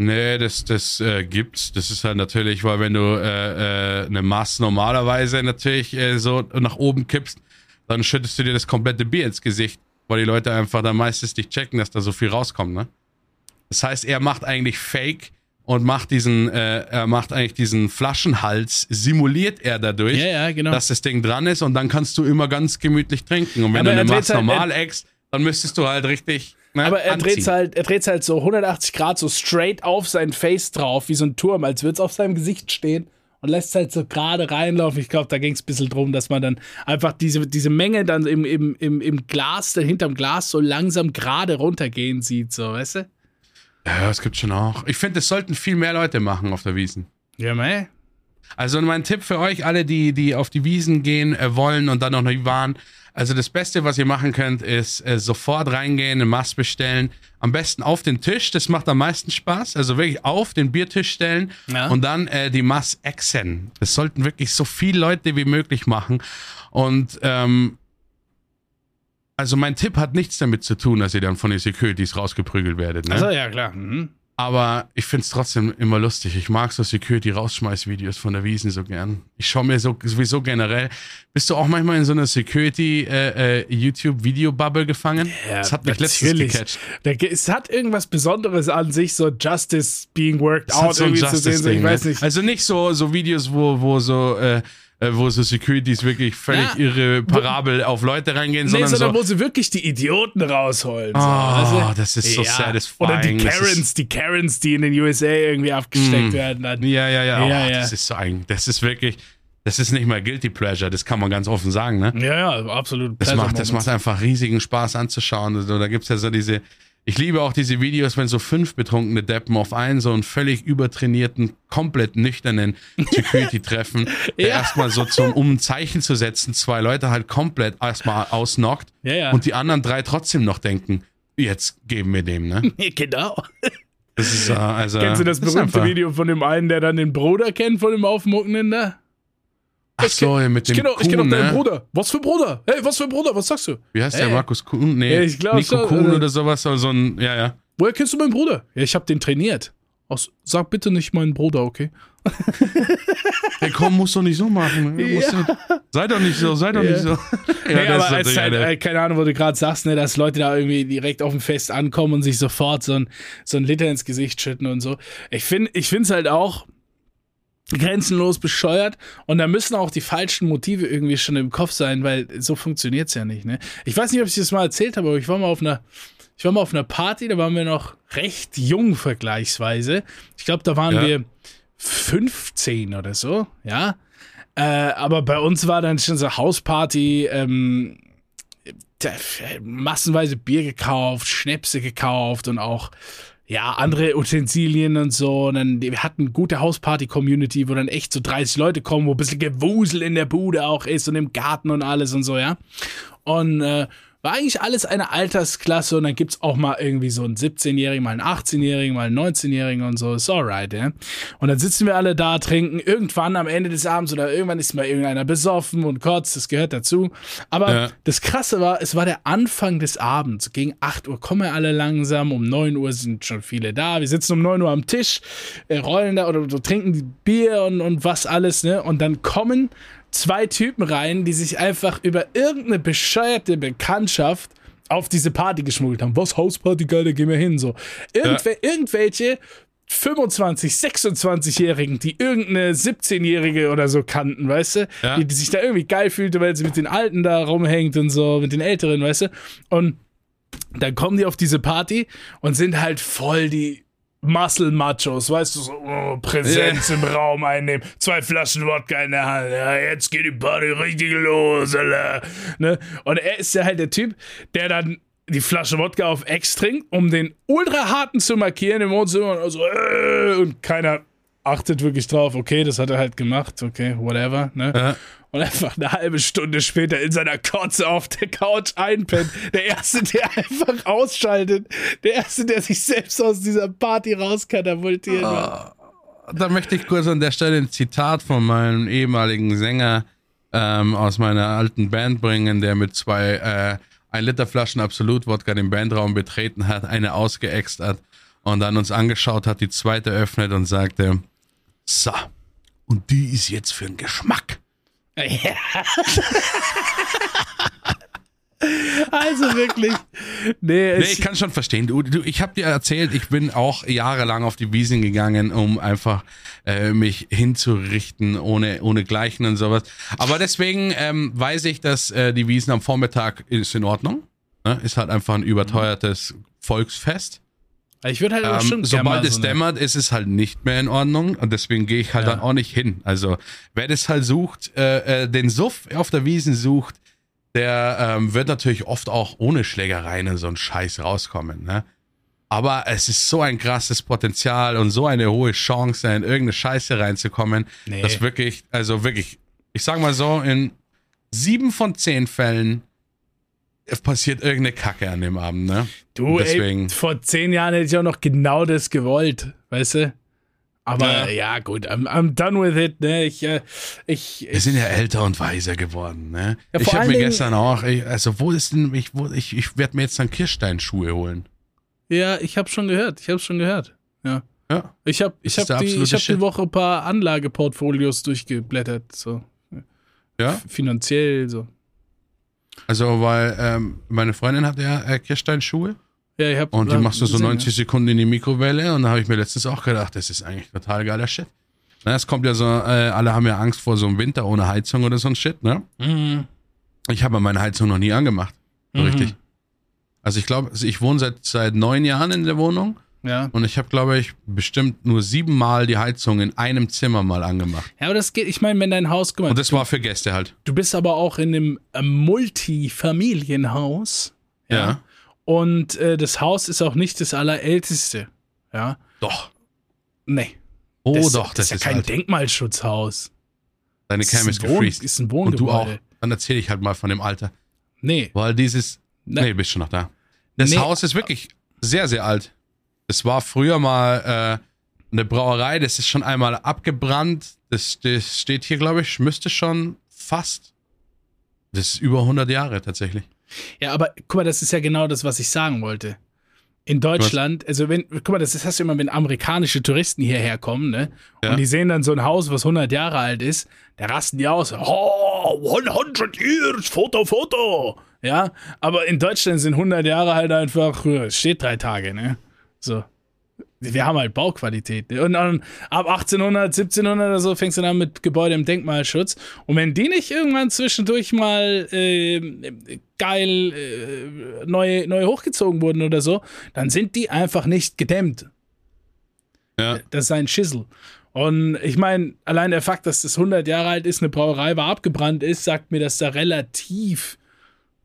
Nee, das, das äh, gibt's. Das ist halt natürlich, weil wenn du äh, äh, eine Maß normalerweise natürlich äh, so nach oben kippst, dann schüttest du dir das komplette Bier ins Gesicht, weil die Leute einfach dann meistens nicht checken, dass da so viel rauskommt, ne? Das heißt, er macht eigentlich Fake und macht diesen, äh, er macht eigentlich diesen Flaschenhals, simuliert er dadurch, Ja, ja, genau. dass das Ding dran ist und dann kannst du immer ganz gemütlich trinken. Und wenn Aber du eine Maß halt- normal eckst, dann müsstest du halt richtig. Ne, Aber er dreht halt, er dreht's halt so 180 Grad so straight auf sein Face drauf, wie so ein Turm, als würde es auf seinem Gesicht stehen und lässt halt so gerade reinlaufen. Ich glaube, da ging es ein bisschen drum, dass man dann einfach diese, diese Menge dann im, im, im, im Glas, da hinterm Glas so langsam gerade runtergehen sieht, so, weißt du? Ja, das gibt schon auch. Ich finde, das sollten viel mehr Leute machen auf der Wiesen. Ja, mei. Also mein Tipp für euch alle, die, die auf die Wiesen gehen äh, wollen und dann noch nicht waren. Also das Beste, was ihr machen könnt, ist äh, sofort reingehen, eine Maß bestellen. Am besten auf den Tisch, das macht am meisten Spaß. Also wirklich auf den Biertisch stellen Ja. und dann äh, die Maß exen. Das sollten wirklich so viele Leute wie möglich machen. Und ähm, also mein Tipp hat nichts damit zu tun, dass ihr dann von den Securities rausgeprügelt werdet. Ne? Also ja, klar. Mhm. Aber ich find's trotzdem immer lustig. Ich mag so Security-Rausschmeiß-Videos von der Wiesen so gern. Ich schaue mir so, sowieso generell. Bist du auch manchmal in so einer Security-YouTube-Video-Bubble gefangen? das hat mich letztens natürlich. gecatcht. Da, ge- es hat irgendwas Besonderes an sich, so Justice being worked hat out so irgendwie zu sehen. So, ich Justice-Ding. weiß Ne? nicht. Also nicht so, so Videos, wo, wo so, äh, äh, wo so Securities wirklich völlig Ja. irre Parabel auf Leute reingehen, Nee, sondern, sondern so. wo sie wirklich die Idioten rausholen. Oh, du? das ist so satisfying. Oder die Karens, die Karens, die in den USA irgendwie abgesteckt werden. Dann. Ja, ja, ja. Oh, Ja, ja. Das ist so ein, das ist wirklich, das ist nicht mal Guilty Pleasure, das kann man ganz offen sagen, ne? Ja, ja, absolut. Das macht, das macht einfach riesigen Spaß anzuschauen. Also, da gibt's ja so diese. Ich liebe auch diese Videos, wenn so fünf betrunkene Deppen auf einen so einen völlig übertrainierten, komplett nüchternen Security treffen, *laughs* der Ja. erstmal so zum, um ein Zeichen zu setzen, zwei Leute halt komplett erstmal ausnockt Ja, ja. und die anderen drei trotzdem noch denken, jetzt geben wir dem, ne? *laughs* genau. Das ist, äh, also, Kennst du das berühmte Video von dem einen, der dann den Bruder kennt von dem Aufmuckenden da? Ach so, ja, mit dem Ich kenne auch, ich kenn auch deinen ne? Bruder. Was für Bruder? Hey, was für Bruder? Was sagst du? Wie heißt der? Markus Kuhn? Nee, Ja, ich glaub Nico Kuhn äh, oder sowas, aber so ein, ja, ja. Woher kennst du meinen Bruder? Ja, ich habe den trainiert. Aus, sag bitte nicht meinen Bruder, okay? *laughs* Hey, komm, musst doch nicht so machen. Ne? Musst du, sei doch nicht so, sei doch Ja. nicht so. *laughs* ja, nee, aber natürlich halt, eine- äh, keine Ahnung, wo du gerade sagst, ne, dass Leute da irgendwie direkt auf dem Fest ankommen und sich sofort so ein, so ein Liter ins Gesicht schütten und so. Ich finde ich finde es halt auch grenzenlos bescheuert und da müssen auch die falschen Motive irgendwie schon im Kopf sein, weil so funktioniert's ja nicht, ne? Ich weiß nicht, ob ich das mal erzählt habe, aber ich war mal auf einer ich war mal auf einer Party, da waren wir noch recht jung vergleichsweise. Ich glaube, da waren Ja. wir 15 oder so, ja. Äh, aber bei uns war dann schon so Hausparty, ähm, massenweise Bier gekauft, Schnäpse gekauft und auch ja, andere Utensilien und so. Und dann, wir hatten gute Hausparty-Community, wo dann echt so 30 Leute kommen, wo ein bisschen Gewusel in der Bude auch ist und im Garten und alles und so, ja. Und äh, war eigentlich alles eine Altersklasse und dann gibt's auch mal irgendwie so einen 17-Jährigen, mal einen 18-Jährigen, mal einen 19-Jährigen und so. Ist alright, ja. Und dann sitzen wir alle da, trinken irgendwann am Ende des Abends oder irgendwann ist mal irgendeiner besoffen und kotzt, das gehört dazu. Aber ja. das Krasse war, es war der Anfang des Abends. Gegen 8 Uhr kommen wir alle langsam, um 9 Uhr sind schon viele da. Wir sitzen um 9 Uhr am Tisch, äh, rollen da oder, oder trinken Bier und, und was alles, ne? Und dann kommen zwei Typen rein, die sich einfach über irgendeine bescheuerte Bekanntschaft auf diese Party geschmuggelt haben. Was, Hausparty, geil, da gehen wir hin. So. Irgendw ja. Irgendwelche 25, 26-Jährigen, die irgendeine 17-Jährige oder so kannten, weißt du? Ja. Die, die, sich da irgendwie geil fühlte, weil sie mit den Alten da rumhängt und so, mit den Älteren, weißt du? Und dann kommen die auf diese Party und sind halt voll die Muscle Machos, weißt du, so oh, Präsenz yeah. im Raum einnehmen, zwei Flaschen Wodka in der Hand, ja, jetzt geht die Party richtig los, Alter. Ne? Und er ist ja halt der Typ, der dann die Flasche Wodka auf Ex trinkt, um den ultra harten zu markieren im Wohnzimmer und, also, äh, und keiner achtet wirklich drauf, okay, das hat er halt gemacht, okay, whatever, ne? Ja und einfach eine halbe Stunde später in seiner Kotze auf der Couch einpennt. Der Erste, der *laughs* einfach ausschaltet. Der Erste, der sich selbst aus dieser Party rauskatapultiert. Ah, da möchte ich kurz an der Stelle ein Zitat von meinem ehemaligen Sänger ähm, aus meiner alten Band bringen, der mit zwei äh, ein Liter Flaschen Absolut-Wodka den Bandraum betreten hat, eine ausgeext hat und dann uns angeschaut hat, die zweite öffnet und sagte, so, und die ist jetzt für den Geschmack. Ja. *laughs* Also wirklich. Nee, nee ich kann schon verstehen. Du, du, ich habe dir erzählt, ich bin auch jahrelang auf die Wiesen gegangen, um einfach äh, mich hinzurichten, ohne, ohne Gleichen und sowas. Aber deswegen ähm, weiß ich, dass äh, die Wiesen am Vormittag ist in Ordnung. Ne? Ist halt einfach ein überteuertes Volksfest. Ich würde halt ähm, schon Sobald es so dämmert, ist es halt nicht mehr in Ordnung und deswegen gehe ich halt ja. dann auch nicht hin. Also wer das halt sucht, äh, äh, den Suff auf der Wiesen sucht, der ähm, wird natürlich oft auch ohne Schlägereien und so ein Scheiß rauskommen. Ne? Aber es ist so ein krasses Potenzial und so eine hohe Chance, in irgendeine Scheiße reinzukommen, nee. dass wirklich, also wirklich, ich sag mal so, in sieben von zehn Fällen es passiert irgendeine Kacke an dem Abend, ne? Du, deswegen. Ey, vor zehn Jahren hätte ich auch noch genau das gewollt, weißt du? Aber ja, ja gut, I'm, I'm, done with it, ne? Ich, äh, ich, Wir sind ja älter und weiser geworden, ne? Ja, ich habe mir gestern auch, ich, also wo ist denn, ich, ich, ich werde mir jetzt dann Kirschsteinschuhe holen. Ja, ich habe schon gehört, ich habe schon gehört, ja. Ja. Ich habe ich hab die, ich hab die Woche ein paar Anlageportfolios durchgeblättert, so. Ja. Finanziell, so. Also, weil ähm, meine Freundin hat ja äh, Kirschsteinschuhe. Ja, ich hab Und die machst du so 90 ja. Sekunden in die Mikrowelle und da habe ich mir letztens auch gedacht, das ist eigentlich total geiler Shit. Na, es kommt ja so, äh, alle haben ja Angst vor so einem Winter ohne Heizung oder so ein Shit, ne? Mhm. Ich habe meine Heizung noch nie angemacht. So mhm. richtig. Also ich glaube, ich wohne seit, seit neun Jahren in der Wohnung ja. Und ich habe, glaube ich, bestimmt nur siebenmal die Heizung in einem Zimmer mal angemacht. Ja, aber das geht, ich meine, wenn dein Haus, mal, Und das war für Gäste halt. Du bist aber auch in einem äh, Multifamilienhaus. Ja. ja. Und äh, das Haus ist auch nicht das allerälteste. Ja. Doch. Nee. Oh, das, doch, das, das ist ja kein alt. Denkmalschutzhaus. Deine Cam ist, ist gefreezed. Ist ein Wohngebäude. Und du auch. Dann erzähle ich halt mal von dem Alter. Nee. Weil dieses. Nee, nee bist schon noch da. Das nee. Haus ist wirklich sehr, sehr alt. Es war früher mal äh, eine Brauerei, das ist schon einmal abgebrannt. Das, das steht hier, glaube ich, müsste schon fast. Das ist über 100 Jahre tatsächlich. Ja, aber guck mal, das ist ja genau das, was ich sagen wollte. In Deutschland, was? also wenn, guck mal, das hast du immer, wenn amerikanische Touristen hierher kommen, ne? Ja. Und die sehen dann so ein Haus, was 100 Jahre alt ist, da rasten die aus. Oh, 100 years, Foto, Foto. Ja, aber in Deutschland sind 100 Jahre halt einfach, es steht drei Tage, ne? So. Wir haben halt Bauqualität. Und dann ab 1800, 1700 oder so fängst du dann mit Gebäude im Denkmalschutz. Und wenn die nicht irgendwann zwischendurch mal äh, geil äh, neu, neu hochgezogen wurden oder so, dann sind die einfach nicht gedämmt. Ja. Das ist ein Schissel. Und ich meine, allein der Fakt, dass das 100 Jahre alt ist, eine Brauerei war abgebrannt ist, sagt mir, dass da relativ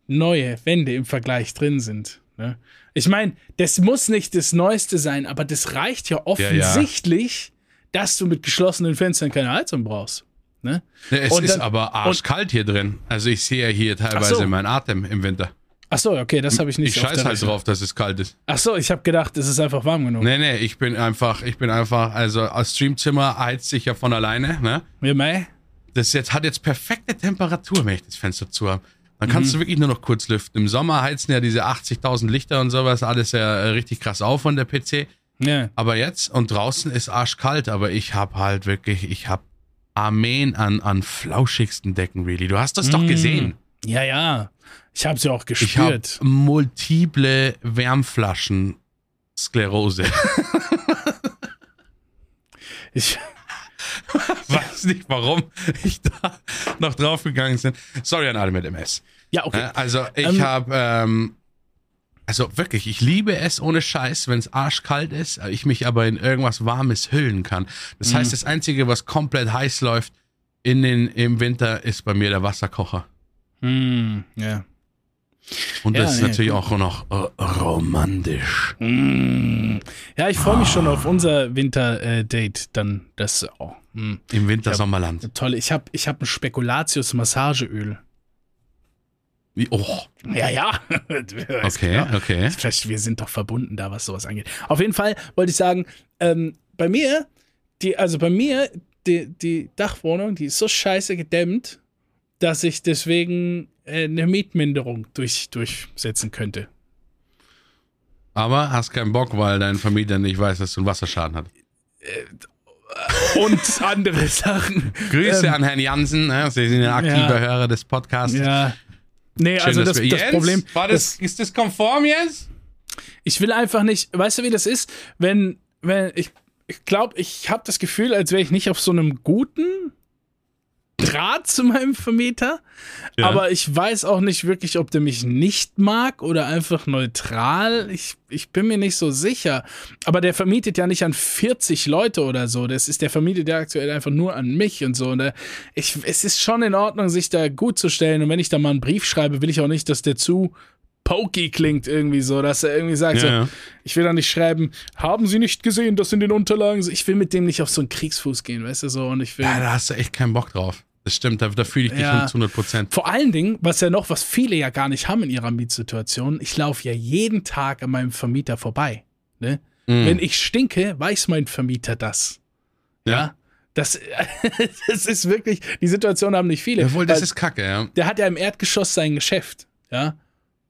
neue Wände im Vergleich drin sind. Ne? Ich meine, das muss nicht das Neueste sein, aber das reicht ja offensichtlich, dass du mit geschlossenen Fenstern keine Heizung brauchst. Ne? Ne, es Und ist dann- aber arschkalt hier drin. Also ich sehe ja hier teilweise so. meinen Atem im Winter. Ach so, okay, das habe ich nicht Ich scheiß halt drauf, dass es kalt ist. Ach so, ich habe gedacht, es ist einfach warm genug. Nee, nee, ich bin einfach, ich bin einfach, also das Streamzimmer heizt sich ja von alleine, ne? Ja, mei. Das jetzt, hat jetzt perfekte Temperatur, wenn ich das Fenster zu habe. Dann Mhm. kannst du wirklich nur noch kurz lüften. Im Sommer heizen ja diese 80.000 Lichter und sowas alles ja äh, richtig krass auf von der PC. Ja. Aber jetzt und draußen ist arschkalt, aber ich habe halt wirklich, ich habe Armeen an, an flauschigsten Decken, really. Du hast das doch Mm. gesehen. ja, ja. Ich habe sie auch Ich habe gespürt. multiple Wärmflaschen Sklerose. *laughs* Ich, *laughs* Weiß nicht, warum *laughs* ich da noch draufgegangen bin. Sorry an alle mit MS. ja, okay. Äh, Also ich Ähm, habe, ähm, also wirklich, ich liebe es ohne Scheiß, wenn es arschkalt ist, ich mich aber in irgendwas Warmes hüllen kann. Das Mhm. heißt, das Einzige, was komplett heiß läuft in den, im Winter, ist bei mir der Wasserkocher. Hm, ja. Und Ja, das ist nee, natürlich auch noch äh, romantisch. Mm. Ja, ich freue mich schon auf unser Winter-Date. Dann das oh, hm. Im Wintersommerland. toll. Ich habe ich hab ein Spekulatius-Massageöl. Wie- Oh, Ja, ja. *laughs* Okay, genau. okay. Vielleicht, wir sind doch verbunden da, was sowas angeht. Auf jeden Fall wollte ich sagen, ähm, bei mir, die, also bei mir, die, die Dachwohnung, die ist so scheiße gedämmt, dass ich deswegen äh, eine Mietminderung durch, durchsetzen könnte. Aber hast keinen Bock, weil dein Vermieter nicht weiß, dass du einen Wasserschaden hast. Und andere Sachen. Grüße Ähm, an Herrn Jansen, ne? Sie sind ein aktiver Ja. Hörer des Podcasts. Ja. Nee, Schön, also das, wir- das Jens, Problem. War das, ist das konform jetzt? Ich will einfach nicht, weißt du, wie das ist? Wenn, wenn, ich, ich glaube, ich habe das Gefühl, als wäre ich nicht auf so einem guten Draht zu meinem Vermieter. Ja. Aber ich weiß auch nicht wirklich, ob der mich nicht mag oder einfach neutral. Ich, ich bin mir nicht so sicher. Aber der vermietet ja nicht an 40 Leute oder so. Das ist, der vermietet ja aktuell einfach nur an mich und so. Und äh, ich, es ist schon in Ordnung, sich da gut zu stellen. Und wenn ich da mal einen Brief schreibe, will ich auch nicht, dass der zu pokey klingt irgendwie so, dass er irgendwie sagt, Ja, so, ja. ich will da nicht schreiben, haben Sie nicht gesehen, das in den Unterlagen, ich will mit dem nicht auf so einen Kriegsfuß gehen, weißt du so, und ich will. Ja, da hast du echt keinen Bock drauf. Das stimmt, da, da fühle ich dich Ja. schon zu 100 Prozent. Vor allen Dingen, was ja noch, was viele ja gar nicht haben in ihrer Mietsituation, ich laufe ja jeden Tag an meinem Vermieter vorbei. Ne? Mhm. Wenn ich stinke, weiß mein Vermieter das. Ja. Das, *laughs* das ist wirklich, die Situation haben nicht viele. Jawohl, das ist kacke, ja. der hat ja im Erdgeschoss sein Geschäft. Ja.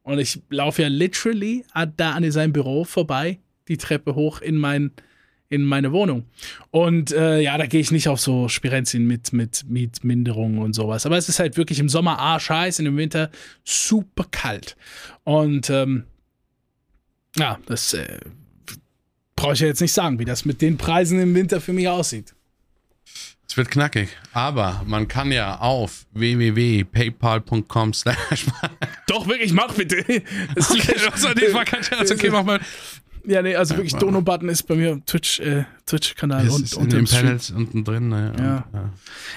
Und ich laufe ja literally da an seinem Büro vorbei, die Treppe hoch in mein, in meine Wohnung. Und äh, ja, da gehe ich nicht auf so Spirenzien mit, mit Mietminderungen und sowas. Aber es ist halt wirklich im Sommer arschheiß, in im Winter super kalt. Und ähm, ja, das äh, brauche ich ja jetzt nicht sagen, wie das mit den Preisen im Winter für mich aussieht. Es wird knackig. Aber man kann ja auf www.paypal.com slash *laughs* Doch, wirklich, mach bitte. *laughs* Das- okay, mach mal. Ja, nee, also wirklich, Dono-Button ist bei mir im Twitch, äh, Twitch-Kanal und unter den dem Stream. Panels unten drin. Ne? Ja. ja.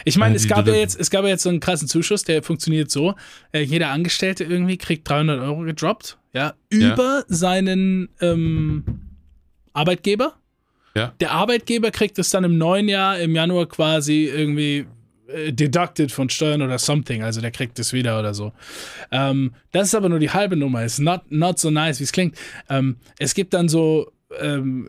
Ich meine, Äh, es gab ja jetzt, es gab ja jetzt so einen krassen Zuschuss, der funktioniert so: äh, Jeder Angestellte irgendwie kriegt 300 Euro gedroppt, ja, Ja. über seinen ähm, Arbeitgeber. Ja. Der Arbeitgeber kriegt es dann im neuen Jahr, im Januar quasi irgendwie äh, deducted von Steuern oder something. Also der kriegt es wieder oder so. Ähm, das ist aber nur die halbe Nummer. Ist not, not so nice, wie es klingt. Ähm, es gibt dann so ähm,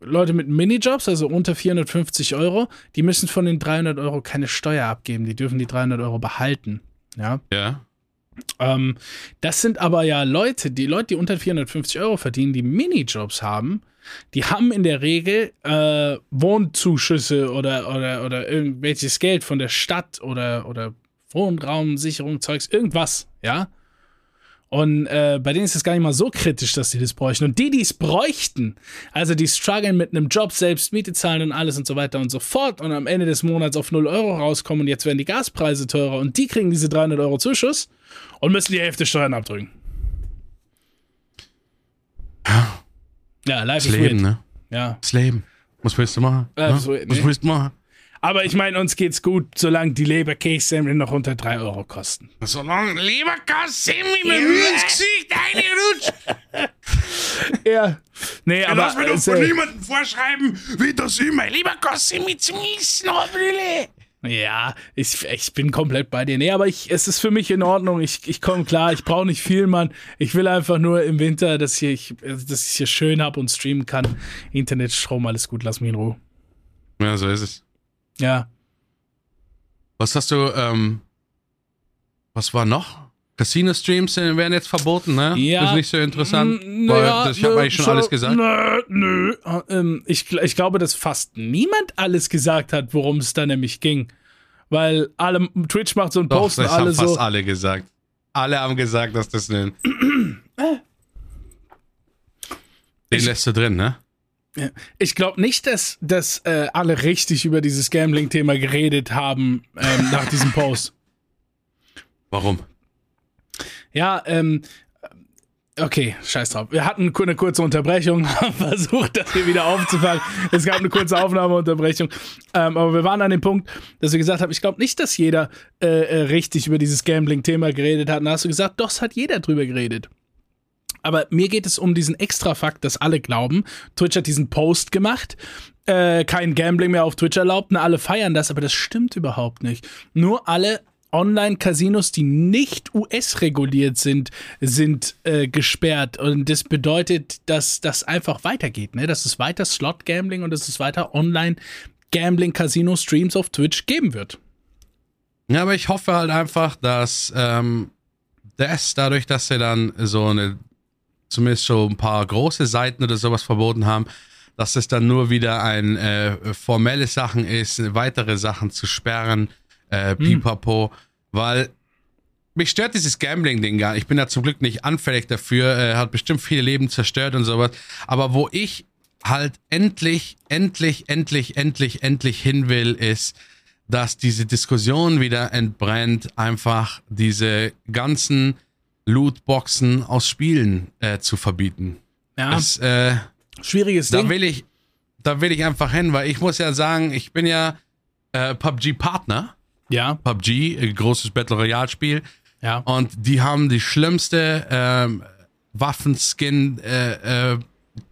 Leute mit Minijobs, also unter 450 Euro, die müssen von den 300 Euro keine Steuer abgeben. Die dürfen die 300 Euro behalten. Ja. Ja. Ähm, das sind aber ja Leute, die Leute, die unter 450 Euro verdienen, die Minijobs haben, die haben in der Regel äh, Wohnzuschüsse oder, oder, oder irgendwelches Geld von der Stadt oder, oder Wohnraumsicherung, Zeugs, irgendwas, ja. Und äh, bei denen ist es gar nicht mal so kritisch, dass die das bräuchten. Und die, die es bräuchten, also die strugglen mit einem Job, selbst Miete zahlen und alles und so weiter und so fort und am Ende des Monats auf 0 Euro rauskommen und jetzt werden die Gaspreise teurer und die kriegen diese 300 Euro Zuschuss und müssen die Hälfte Steuern abdrücken. Ja, life Das is Leben, weird. ne? Ja. Das Leben. Was willst du machen? Äh, ne? so, Was willst du machen? Aber ich meine, uns geht's gut, solange die Leberkässemmel noch unter 3 Euro kosten. Solange Leberkässemmel mit ins Gesicht reinrutscht. *laughs* Ja. Nee, aber. Lass mir doch von niemandem vorschreiben, wie das immer Leberkässemmel zum Essen habe. Ja, ich, ich bin komplett bei dir. Nee, aber ich, es ist für mich in Ordnung. Ich, ich komme klar, ich brauche nicht viel, Mann. Ich will einfach nur im Winter, dass ich, dass ich hier schön hab und streamen kann. Internet, Strom, alles gut, lass mich in Ruhe. Ja, so ist es. Ja. Was hast du, ähm, was war noch? Casino-Streams äh, werden jetzt verboten, ne? Ja. Das ist nicht so interessant, Mm, weil das, ich habe nö, eigentlich schon so- alles gesagt. Nö, nö. Ähm, ich, ich glaube, dass fast niemand alles gesagt hat, worum es da nämlich ging. Weil alle, Twitch macht so einen Doch, Post und das alle haben fast so. alle gesagt. Alle haben gesagt, dass das ne. *clears throat* Den lässt du drin, ne? Ich glaube nicht, dass, dass äh, alle richtig über dieses Gambling-Thema geredet haben ähm, nach diesem Post. Warum? Ja, ähm, okay, scheiß drauf. Wir hatten eine kurze Unterbrechung, *laughs* haben versucht, das hier wieder aufzufangen. Es gab eine kurze Aufnahmeunterbrechung. Ähm, aber wir waren an dem Punkt, dass wir gesagt haben, ich glaube nicht, dass jeder äh, äh, richtig über dieses Gambling-Thema geredet hat. Und da hast du gesagt, doch, es hat jeder drüber geredet. Aber mir geht es um diesen Extra-Fakt, dass alle glauben, Twitch hat diesen Post gemacht, äh, kein Gambling mehr auf Twitch erlaubt, und alle feiern das, aber das stimmt überhaupt nicht. Nur alle Online-Casinos, die nicht US-reguliert sind, sind äh, gesperrt. Und das bedeutet, dass das einfach weitergeht, ne? Dass es weiter Slot-Gambling und dass es weiter Online-Gambling-Casino-Streams auf Twitch geben wird. Ja, aber ich hoffe halt einfach, dass ähm, das, dadurch, dass sie dann so eine, zumindest so ein paar große Seiten oder sowas verboten haben, dass es dann nur wieder ein äh, formelle Sachen ist, weitere Sachen zu sperren, äh, pipapo, weil mich stört dieses Gambling-Ding gar nicht. Ich bin da zum Glück nicht anfällig dafür, äh, hat bestimmt viele Leben zerstört und sowas, aber wo ich halt endlich, endlich, endlich, endlich, endlich hin will, ist, dass diese Diskussion wieder entbrennt, einfach diese ganzen Lootboxen aus Spielen äh, zu verbieten. Ja, Das, äh, schwieriges da Ding. will ich, da will ich einfach hin, weil ich muss ja sagen, ich bin ja äh, PUBG-Partner. Ja, PUBG, ein großes Battle Royale-Spiel. ja. Und die haben die schlimmste ähm, Waffenskin, äh, äh,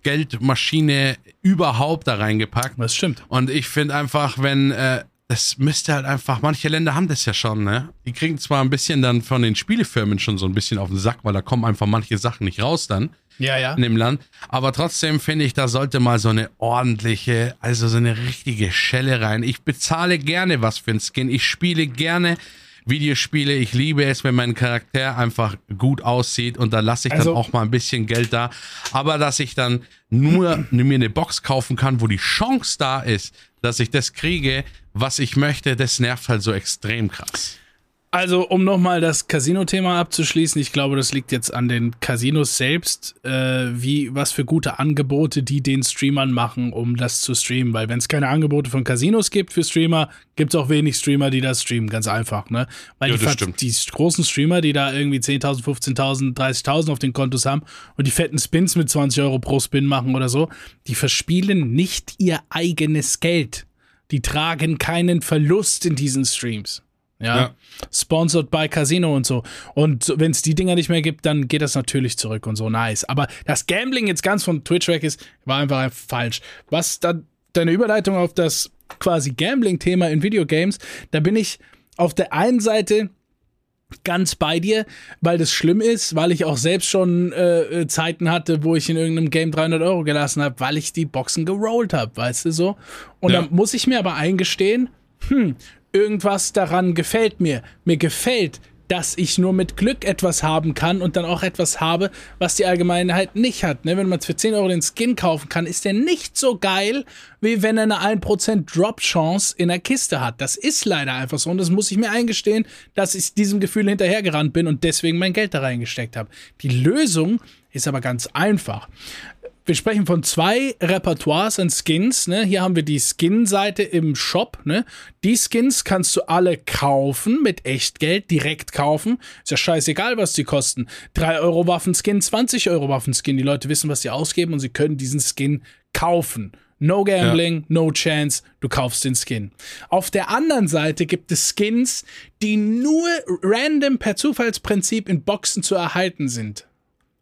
Geldmaschine überhaupt da reingepackt. Das stimmt. Und ich finde einfach, wenn, äh, das müsste halt einfach, manche Länder haben das ja schon, ne? Die kriegen zwar ein bisschen dann von den Spielefirmen schon so ein bisschen auf den Sack, weil da kommen einfach manche Sachen nicht raus dann Ja, ja. in dem Land. Aber trotzdem finde ich, da sollte mal so eine ordentliche, also so eine richtige Schelle rein. Ich bezahle gerne was für ein Skin. Ich spiele gerne Videospiele. Ich liebe es, wenn mein Charakter einfach gut aussieht und da lasse ich Also- dann auch mal ein bisschen Geld da. Aber dass ich dann nur mir eine Box kaufen kann, wo die Chance da ist, dass ich das kriege, was ich möchte, das nervt halt so extrem krass. Also, um nochmal das Casino-Thema abzuschließen, ich glaube, das liegt jetzt an den Casinos selbst, äh, wie, was für gute Angebote die den Streamern machen, um das zu streamen. Weil wenn es keine Angebote von Casinos gibt für Streamer, gibt es auch wenig Streamer, die das streamen, ganz einfach, ne? Weil Ja, die, das Ver- stimmt. die großen Streamer, die da irgendwie 10.000, 15.000, 30.000 auf den Kontos haben und die fetten Spins mit 20 Euro pro Spin machen oder so, die verspielen nicht ihr eigenes Geld. Die tragen keinen Verlust in diesen Streams. Ja. Ja. Sponsored by Casino und so. Und wenn es die Dinger nicht mehr gibt, dann geht das natürlich zurück und so. Nice. Aber das Gambling jetzt ganz von Twitch weg ist, war einfach falsch. Was dann deine Überleitung auf das quasi Gambling-Thema in Videogames, da bin ich auf der einen Seite ganz bei dir, weil das schlimm ist, weil ich auch selbst schon äh, äh, Zeiten hatte, wo ich in irgendeinem Game 300 Euro gelassen habe, weil ich die Boxen gerollt habe, weißt du so. Und Ja. dann muss ich mir aber eingestehen, hm, irgendwas daran gefällt mir. Mir gefällt, dass ich nur mit Glück etwas haben kann und dann auch etwas habe, was die Allgemeinheit nicht hat. Ne? Wenn man für 10 Euro den Skin kaufen kann, ist der nicht so geil, wie wenn er eine 1% Drop-Chance in der Kiste hat. Das ist leider einfach so und das muss ich mir eingestehen, dass ich diesem Gefühl hinterhergerannt bin und deswegen mein Geld da reingesteckt habe. Die Lösung ist aber ganz einfach wir sprechen von zwei Repertoires an Skins. Ne? Hier haben wir die Skin-Seite im Shop. Ne? Die Skins kannst du alle kaufen mit Echtgeld, direkt kaufen. Ist ja scheißegal, was die kosten. 3 Euro Waffenskin, 20 Euro Waffenskin. Die Leute wissen, was sie ausgeben und sie können diesen Skin kaufen. No Gambling, no Chance, du kaufst den Skin. Auf der anderen Seite gibt es Skins, die nur random per Zufallsprinzip in Boxen zu erhalten sind.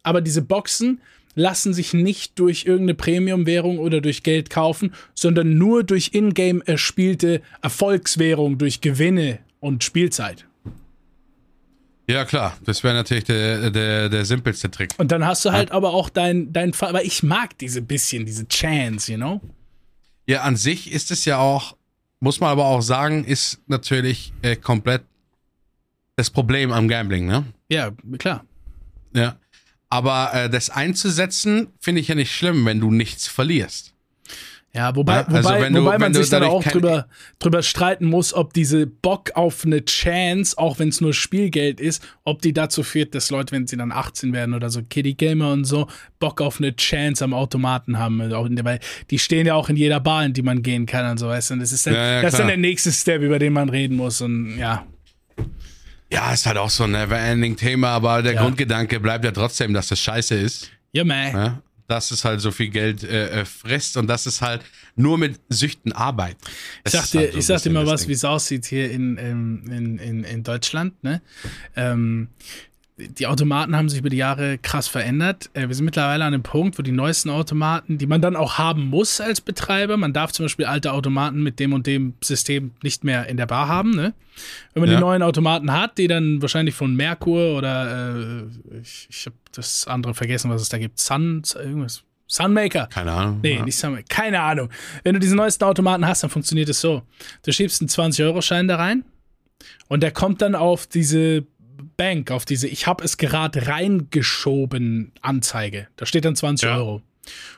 Aber diese Boxen lassen sich nicht durch irgendeine Premium-Währung oder durch Geld kaufen, sondern nur durch Ingame erspielte Erfolgswährung, durch Gewinne und Spielzeit. Ja, klar, das wäre natürlich der, der, der simpelste Trick. Und dann hast du halt ja. aber auch dein, dein Fall, weil ich mag diese bisschen, diese Chance, you know? Ja, an sich ist es ja auch, muss man aber auch sagen, ist natürlich äh, komplett das Problem am Gambling, ne? Ja, klar. Ja. Aber äh, das einzusetzen, finde ich ja nicht schlimm, wenn du nichts verlierst. Ja, wobei, ja, also wobei, du, wobei man sich dann auch drüber, drüber streiten muss, ob diese Bock auf eine Chance, auch wenn es nur Spielgeld ist, ob die dazu führt, dass Leute, wenn sie dann 18 werden oder so, Kitty Gamer und so, Bock auf eine Chance am Automaten haben. Weil die stehen ja auch in jeder Bar, in die man gehen kann und so, weißt du. Und das ist dann, ja, ja, das ist dann der nächste Step, über den man reden muss. Und ja. Ja, ist halt auch so ein Never-Ending-Thema, aber der Grundgedanke bleibt ja trotzdem, dass das scheiße ist. Ja, man dass es halt so viel Geld äh, äh, frisst und dass es halt nur mit Süchten arbeitet. Das ich sag dir, halt so ich sag dir mal was, wie es aussieht hier in, in, in, in Deutschland. Ne? Ähm, die Automaten haben sich über die Jahre krass verändert. Äh, wir sind mittlerweile an einem Punkt, wo die neuesten Automaten, die man dann auch haben muss als Betreiber, man darf zum Beispiel alte Automaten mit dem und dem System nicht mehr in der Bar haben. Ne? Wenn man ja. die neuen Automaten hat, die dann wahrscheinlich von Merkur oder äh, ich, ich habe das andere vergessen, was es da gibt, Sun, irgendwas. Sunmaker. Keine Ahnung. Nee, ja. nicht Sunmaker. Keine Ahnung. Wenn du diese neuesten Automaten hast, dann funktioniert es so. Du schiebst einen 20-Euro-Schein da rein und der kommt dann auf diese Bank, auf diese Ich habe es gerade reingeschoben Anzeige. Da steht dann 20 ja. Euro.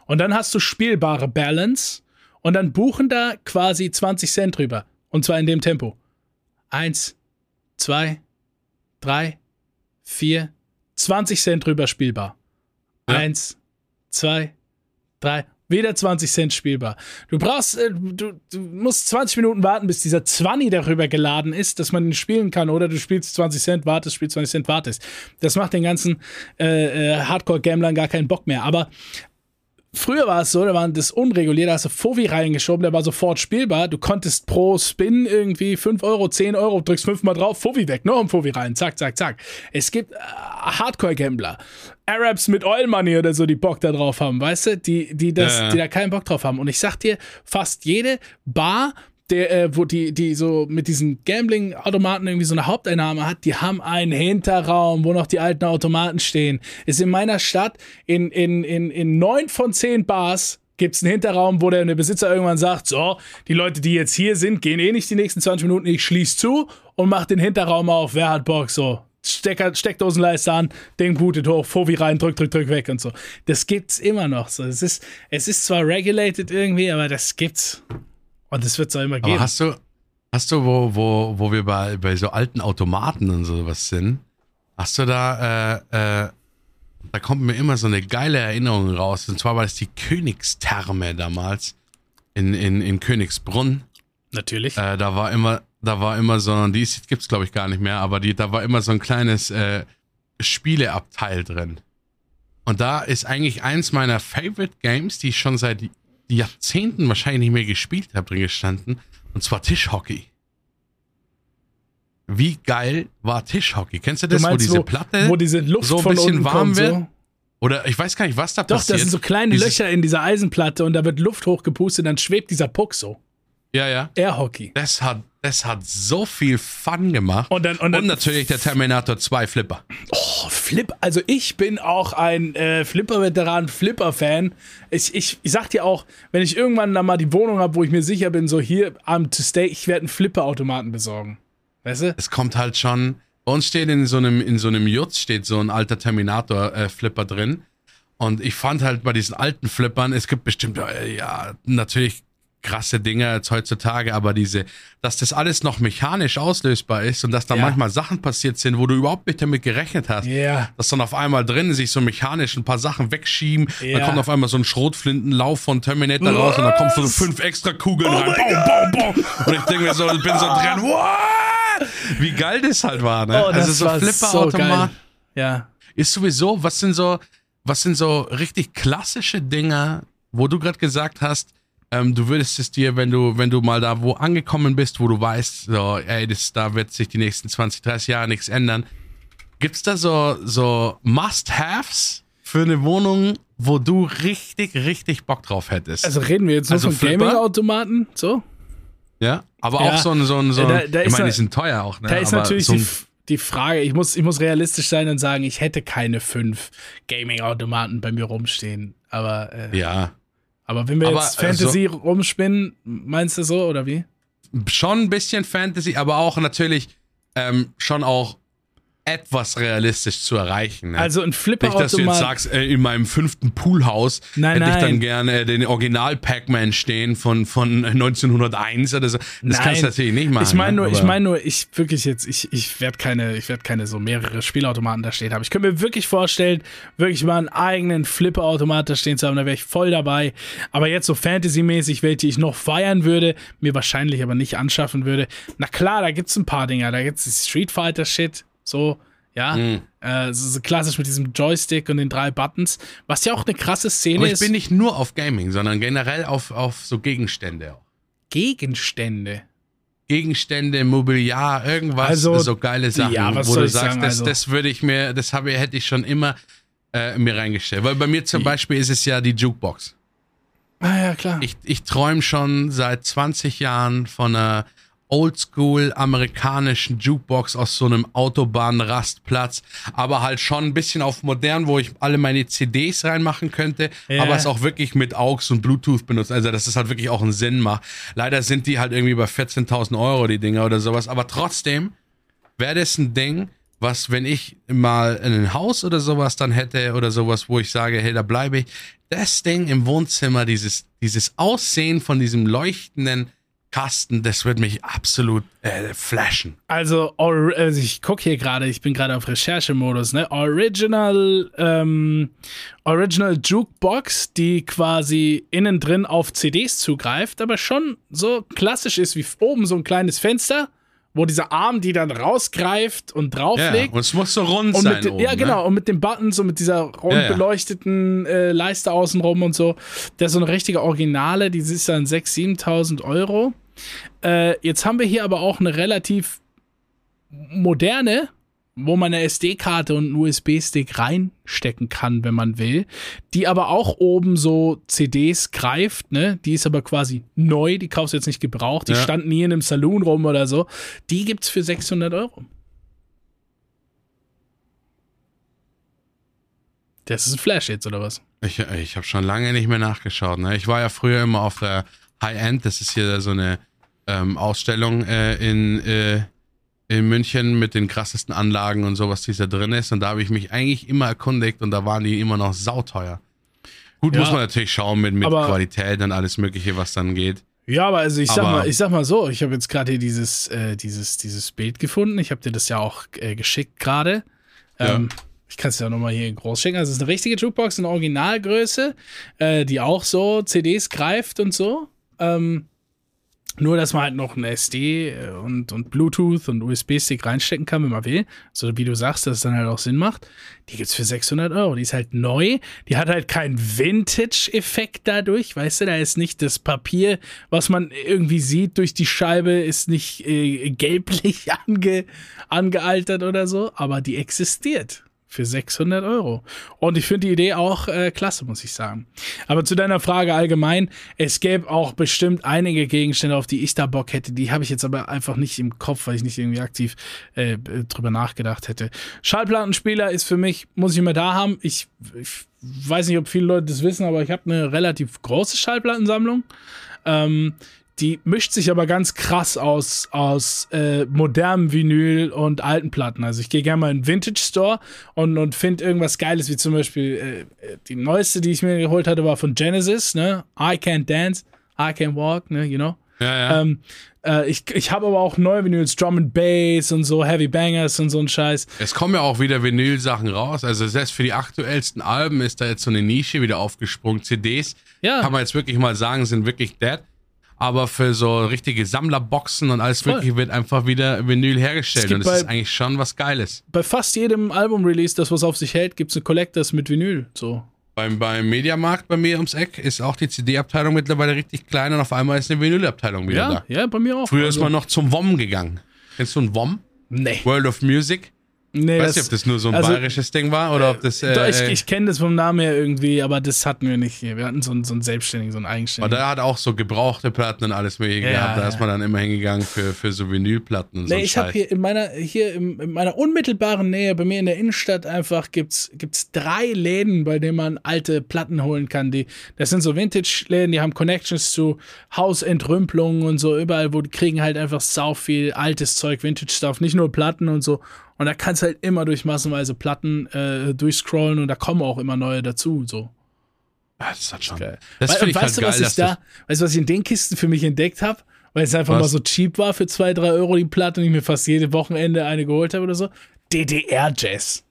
Und dann hast du spielbare Balance und dann buchen da quasi 20 Cent drüber. Und zwar in dem Tempo. Eins, zwei, drei, vier, 20 Cent drüber spielbar. Ja. Eins, zwei, drei. Wieder 20 Cent spielbar. Du brauchst, äh, du, du musst 20 Minuten warten, bis dieser 20 darüber geladen ist, dass man ihn spielen kann. Oder du spielst 20 Cent, wartest, spielst 20 Cent, wartest. Das macht den ganzen äh, äh, Hardcore-Gamblern gar keinen Bock mehr. Aber Früher war es so, da waren das unreguliert, da hast du Fovi reingeschoben, der war sofort spielbar. Du konntest pro Spin irgendwie 5 Euro, 10 Euro, drückst fünfmal drauf, Fovi weg, noch ein Fovi rein, zack, zack, zack. Es gibt äh, Hardcore-Gambler, Arabs mit Oil Money oder so, die Bock da drauf haben, weißt du, die, die, das, ja. die da keinen Bock drauf haben. Und ich sag dir, fast jede Bar der, äh, wo die, die so mit diesen Gambling-Automaten irgendwie so eine Haupteinnahme hat, die haben einen Hinterraum, wo noch die alten Automaten stehen. Ist in meiner Stadt in, in, in, in neun von zehn Bars gibt es einen Hinterraum, wo der, der Besitzer irgendwann sagt, so, die Leute, die jetzt hier sind, gehen eh nicht die nächsten 20 Minuten, ich schließe zu und mach den Hinterraum auf, wer hat Bock, so. Stecker, Steckdosenleiste an, Ding bootet hoch, Fovi rein, drück, drück, drück weg und so. Das gibt's immer noch so. Es ist, es ist zwar regulated irgendwie, aber das gibt's. Und das wird es auch immer geben. Aber hast du, hast du, wo, wo, wo wir bei, bei so alten Automaten und sowas sind, hast du da, äh, äh, da kommt mir immer so eine geile Erinnerung raus. Und zwar war das die Königstherme damals in, in, in Königsbrunn. Natürlich. Äh, da war immer, da war immer so, die gibt es glaube ich gar nicht mehr, aber die, da war immer so ein kleines äh, Spieleabteil drin. Und da ist eigentlich eins meiner Favorite Games, die ich schon seit Jahrzehnten wahrscheinlich nicht mehr gespielt habe, drin gestanden. Und zwar Tischhockey. Wie geil war Tischhockey? Kennst du das, du meinst, wo diese Platte wo diese Luft so ein bisschen warm wird? So? Oder ich weiß gar nicht, was da Doch, passiert. Doch, das sind so kleine Dieses Löcher in dieser Eisenplatte und da wird Luft hochgepustet, dann schwebt dieser Puck so. Ja, ja. Airhockey. Das hat, das hat so viel Fun gemacht. Und, dann, und, dann und natürlich der Terminator 2 Flipper. Oh, Flip. Also ich bin auch ein äh, Flipper-Veteran, Flipper-Fan. Ich, ich, ich sag dir auch, wenn ich irgendwann dann mal die Wohnung habe, wo ich mir sicher bin, so hier am to stay, ich werde einen Flipper-Automaten besorgen. Weißt du? Es kommt halt schon. Bei uns steht in so einem, in so einem Jutz steht so ein alter Terminator-Flipper äh, drin. Und ich fand halt bei diesen alten Flippern, es gibt bestimmt, ja, natürlich krasse Dinge als heutzutage, aber diese, dass das alles noch mechanisch auslösbar ist und dass da ja. manchmal Sachen passiert sind, wo du überhaupt nicht damit gerechnet hast, ja. dass dann auf einmal drin sich so mechanisch ein paar Sachen wegschieben, ja. dann kommt auf einmal so ein Schrotflintenlauf von Terminator Was? raus und dann kommen so fünf extra Kugeln oh rein, boom, boom, boom. und ich denke mir so, ich bin so *laughs* drin, wow! wie geil das halt war, ne? Oh, also so Flipper-Automat. So ja. Ist sowieso, was sind so, was sind so richtig klassische Dinge, wo du gerade gesagt hast, ähm, du würdest es dir, wenn du, wenn du mal da wo angekommen bist, wo du weißt, so, ey, das, da wird sich die nächsten 20, 30 Jahre nichts ändern. Gibt's da so, so Must-Haves für eine Wohnung, wo du richtig, richtig Bock drauf hättest? Also reden wir jetzt nur Also von? Gaming-Automaten? So? ja, aber Ja. auch so ein, so ein, so ein Da- da ich meine, die sind teuer auch, ne? Da ist aber natürlich so die, ein, die Frage, ich muss, ich muss realistisch sein und sagen, ich hätte keine fünf Gaming-Automaten bei mir rumstehen. Aber, äh, ja, aber wenn wir Aber, jetzt äh, Fantasy rumspinnen, meinst du so oder wie? schon ein bisschen Fantasy, aber auch natürlich ähm, schon auch etwas realistisch zu erreichen. Ne? Also ein Nicht, dass du jetzt Flipper-Automat. sagst, äh, in meinem fünften Poolhaus Nein, hätte ich dann nein. gerne äh, den Original Pac-Man stehen von, von 1901 oder so. Das kannst du natürlich nicht machen. Ich meine nur, ne? ich meine nur, ich wirklich jetzt, ich, ich werde keine, ich werde keine so mehrere Spielautomaten da stehen haben. Ich könnte mir wirklich vorstellen, wirklich mal einen eigenen Flipper-Automat da stehen zu haben, da wäre ich voll dabei. Aber jetzt so Fantasy-mäßig, welche ich noch feiern würde, mir wahrscheinlich aber nicht anschaffen würde. Na klar, da gibt's ein paar Dinger, da gibt's Street Fighter-Shit, so, ja. Mhm. Äh, so, klassisch mit diesem Joystick und den drei Buttons, was ja auch eine krasse Szene Aber ich ist. bin nicht nur auf Gaming, sondern generell auf, auf so Gegenstände auch. Gegenstände. Gegenstände, Mobiliar, irgendwas, Also, so geile Sachen, ja, was wo du ich sagst, sagen, das, also- das würde ich mir, das habe, hätte ich schon immer äh, mir reingestellt. Weil bei mir zum Beispiel ist es ja die Jukebox. Ah ja, klar. Ich, ich träume schon seit 20 Jahren von einer oldschool amerikanischen Jukebox aus so einem Autobahnrastplatz, aber halt schon ein bisschen auf modern, wo ich alle meine CDs reinmachen könnte, Ja. aber es auch wirklich mit AUX und Bluetooth benutzt, also dass es halt wirklich auch einen Sinn macht. Leider sind die halt irgendwie bei 14.000 Euro, die Dinger oder sowas, aber trotzdem wäre das ein Ding, was, wenn ich mal ein Haus oder sowas dann hätte oder sowas, wo ich sage, hey, da bleibe ich, das Ding im Wohnzimmer, dieses, dieses Aussehen von diesem leuchtenden Kasten, das wird mich absolut äh, flashen. Also, also ich gucke hier gerade, ich bin gerade auf Recherchemodus, ne? Original, ähm, Original Jukebox, die quasi innen drin auf CDs zugreift, aber schon so klassisch ist wie oben so ein kleines Fenster, wo dieser Arm die dann rausgreift und Ja, drauflegt. und es muss so rund und sein. den, oben, ja, ne? genau, und mit den Buttons und mit dieser rund Ja, ja. beleuchteten äh, Leiste außenrum und so. Der ist so eine richtige Originale, die ist dann 6.000, 7.000 Euro. Äh, jetzt haben wir hier aber auch eine relativ moderne, wo man eine SD-Karte und einen USB-Stick reinstecken kann, wenn man will, die aber auch oben so CDs greift, ne? Die ist aber quasi neu, die kaufst du jetzt nicht gebraucht, die Ja. stand nie in einem Saloon rum oder so. Die gibt's für 600 Euro. Das ist ein Flash jetzt, oder was? Ich, ich habe schon lange nicht mehr nachgeschaut. Ne? Ich war ja früher immer auf der High-End. Das ist hier so eine ähm, Ausstellung äh, in, äh, in München mit den krassesten Anlagen und sowas, die da drin ist. Und da habe ich mich eigentlich immer erkundigt und da waren die immer noch sauteuer. Gut, Ja. muss man natürlich schauen mit, mit Aber- Qualität und alles Mögliche, was dann geht. Ja, aber also ich sag Aber- mal, ich sag mal so, ich habe jetzt gerade hier dieses, äh, dieses, dieses Bild gefunden. Ich habe dir das ja auch äh, geschickt gerade. Ähm, Ich kann es ja nochmal hier groß schicken. Also es ist eine richtige Jukebox in Originalgröße, äh, die auch so CDs greift und so. Ähm, nur, dass man halt noch ein SD äh, und, und Bluetooth und USB-Stick reinstecken kann, wenn man will. So wie du sagst, dass es dann halt auch Sinn macht. Die gibt's für 600 Euro. Die ist halt neu. Die hat halt keinen Vintage-Effekt dadurch. Weißt du, da ist nicht das Papier, was man irgendwie sieht durch die Scheibe, ist nicht äh, gelblich *laughs* ange, angealtert oder so. Aber die existiert. Für 600 Euro. Und ich finde die Idee auch äh, klasse, muss ich sagen. Aber zu deiner Frage allgemein, es gäbe auch bestimmt einige Gegenstände, auf die ich da Bock hätte. Die habe ich jetzt aber einfach nicht im Kopf, weil ich nicht irgendwie aktiv äh, drüber nachgedacht hätte. Schallplattenspieler ist für mich, muss ich immer da haben. Ich, ich weiß nicht, ob viele Leute das wissen, aber ich habe eine relativ große Schallplattensammlung. Ähm, die mischt sich aber ganz krass aus, aus äh, modernem Vinyl und alten Platten. Also ich gehe gerne mal in einen Vintage Store und, und finde irgendwas Geiles, wie zum Beispiel äh, äh, die neueste, die ich mir geholt hatte, war von Genesis, ne? I Can't Dance, I Can Walk, ne? You know? Ja, ja. Ähm, äh, ich ich habe aber auch neue Vinyls, Drum and Bass und so, Heavy Bangers und so ein Scheiß. Es kommen ja auch wieder Vinyl-Sachen raus. Also selbst für die aktuellsten Alben ist da jetzt so eine Nische wieder aufgesprungen. CDs, Ja. kann man jetzt wirklich mal sagen, sind wirklich dead. Aber für so richtige Sammlerboxen und alles Voll. Mögliche wird einfach wieder Vinyl hergestellt. Und das ist eigentlich schon was Geiles. Bei fast jedem Album-Release, das was auf sich hält, gibt es eine Collectors mit Vinyl. So. Beim, beim Mediamarkt bei mir ums Eck ist auch die CD-Abteilung mittlerweile richtig klein und auf einmal ist eine Vinyl-Abteilung wieder Ja, da. ja, bei mir auch. Früher Also, ist man noch zum WOM gegangen. Kennst du ein WOM? Nee. World of Music? Nee Ich weiß nicht, ob das nur so ein also, bayerisches Ding war oder ob das. Äh, Doch, ich äh, ich kenne das vom Namen her irgendwie, aber das hatten wir nicht hier. Wir hatten so einen, so einen selbstständigen, so einen aber eigenständigen. der hat auch so gebrauchte Platten und alles mögliche Ja, gehabt. Da ja. ist man dann immer hingegangen für, für so Vinylplatten und so. Nee, ein ich habe hier in meiner hier im, in meiner unmittelbaren Nähe bei mir in der Innenstadt einfach gibt's gibt's drei Läden, bei denen man alte Platten holen kann. Die das sind so Vintage-Läden, die haben Connections zu Hausentrümpelungen und so überall, wo die kriegen halt einfach sau viel altes Zeug, Vintage-Stuff, nicht nur Platten und so. Und da kannst du halt immer durch massenweise Platten äh, durchscrollen und da kommen auch immer neue dazu. So. Ja, das hat schon. Geil. Das und ich weißt halt du, was geil, ich da, weißt du, was ich in den Kisten für mich entdeckt habe? Weil es einfach Was? mal so cheap war für zwei, drei Euro die Platte und ich mir fast jede Wochenende eine geholt habe oder so. DDR-Jazz.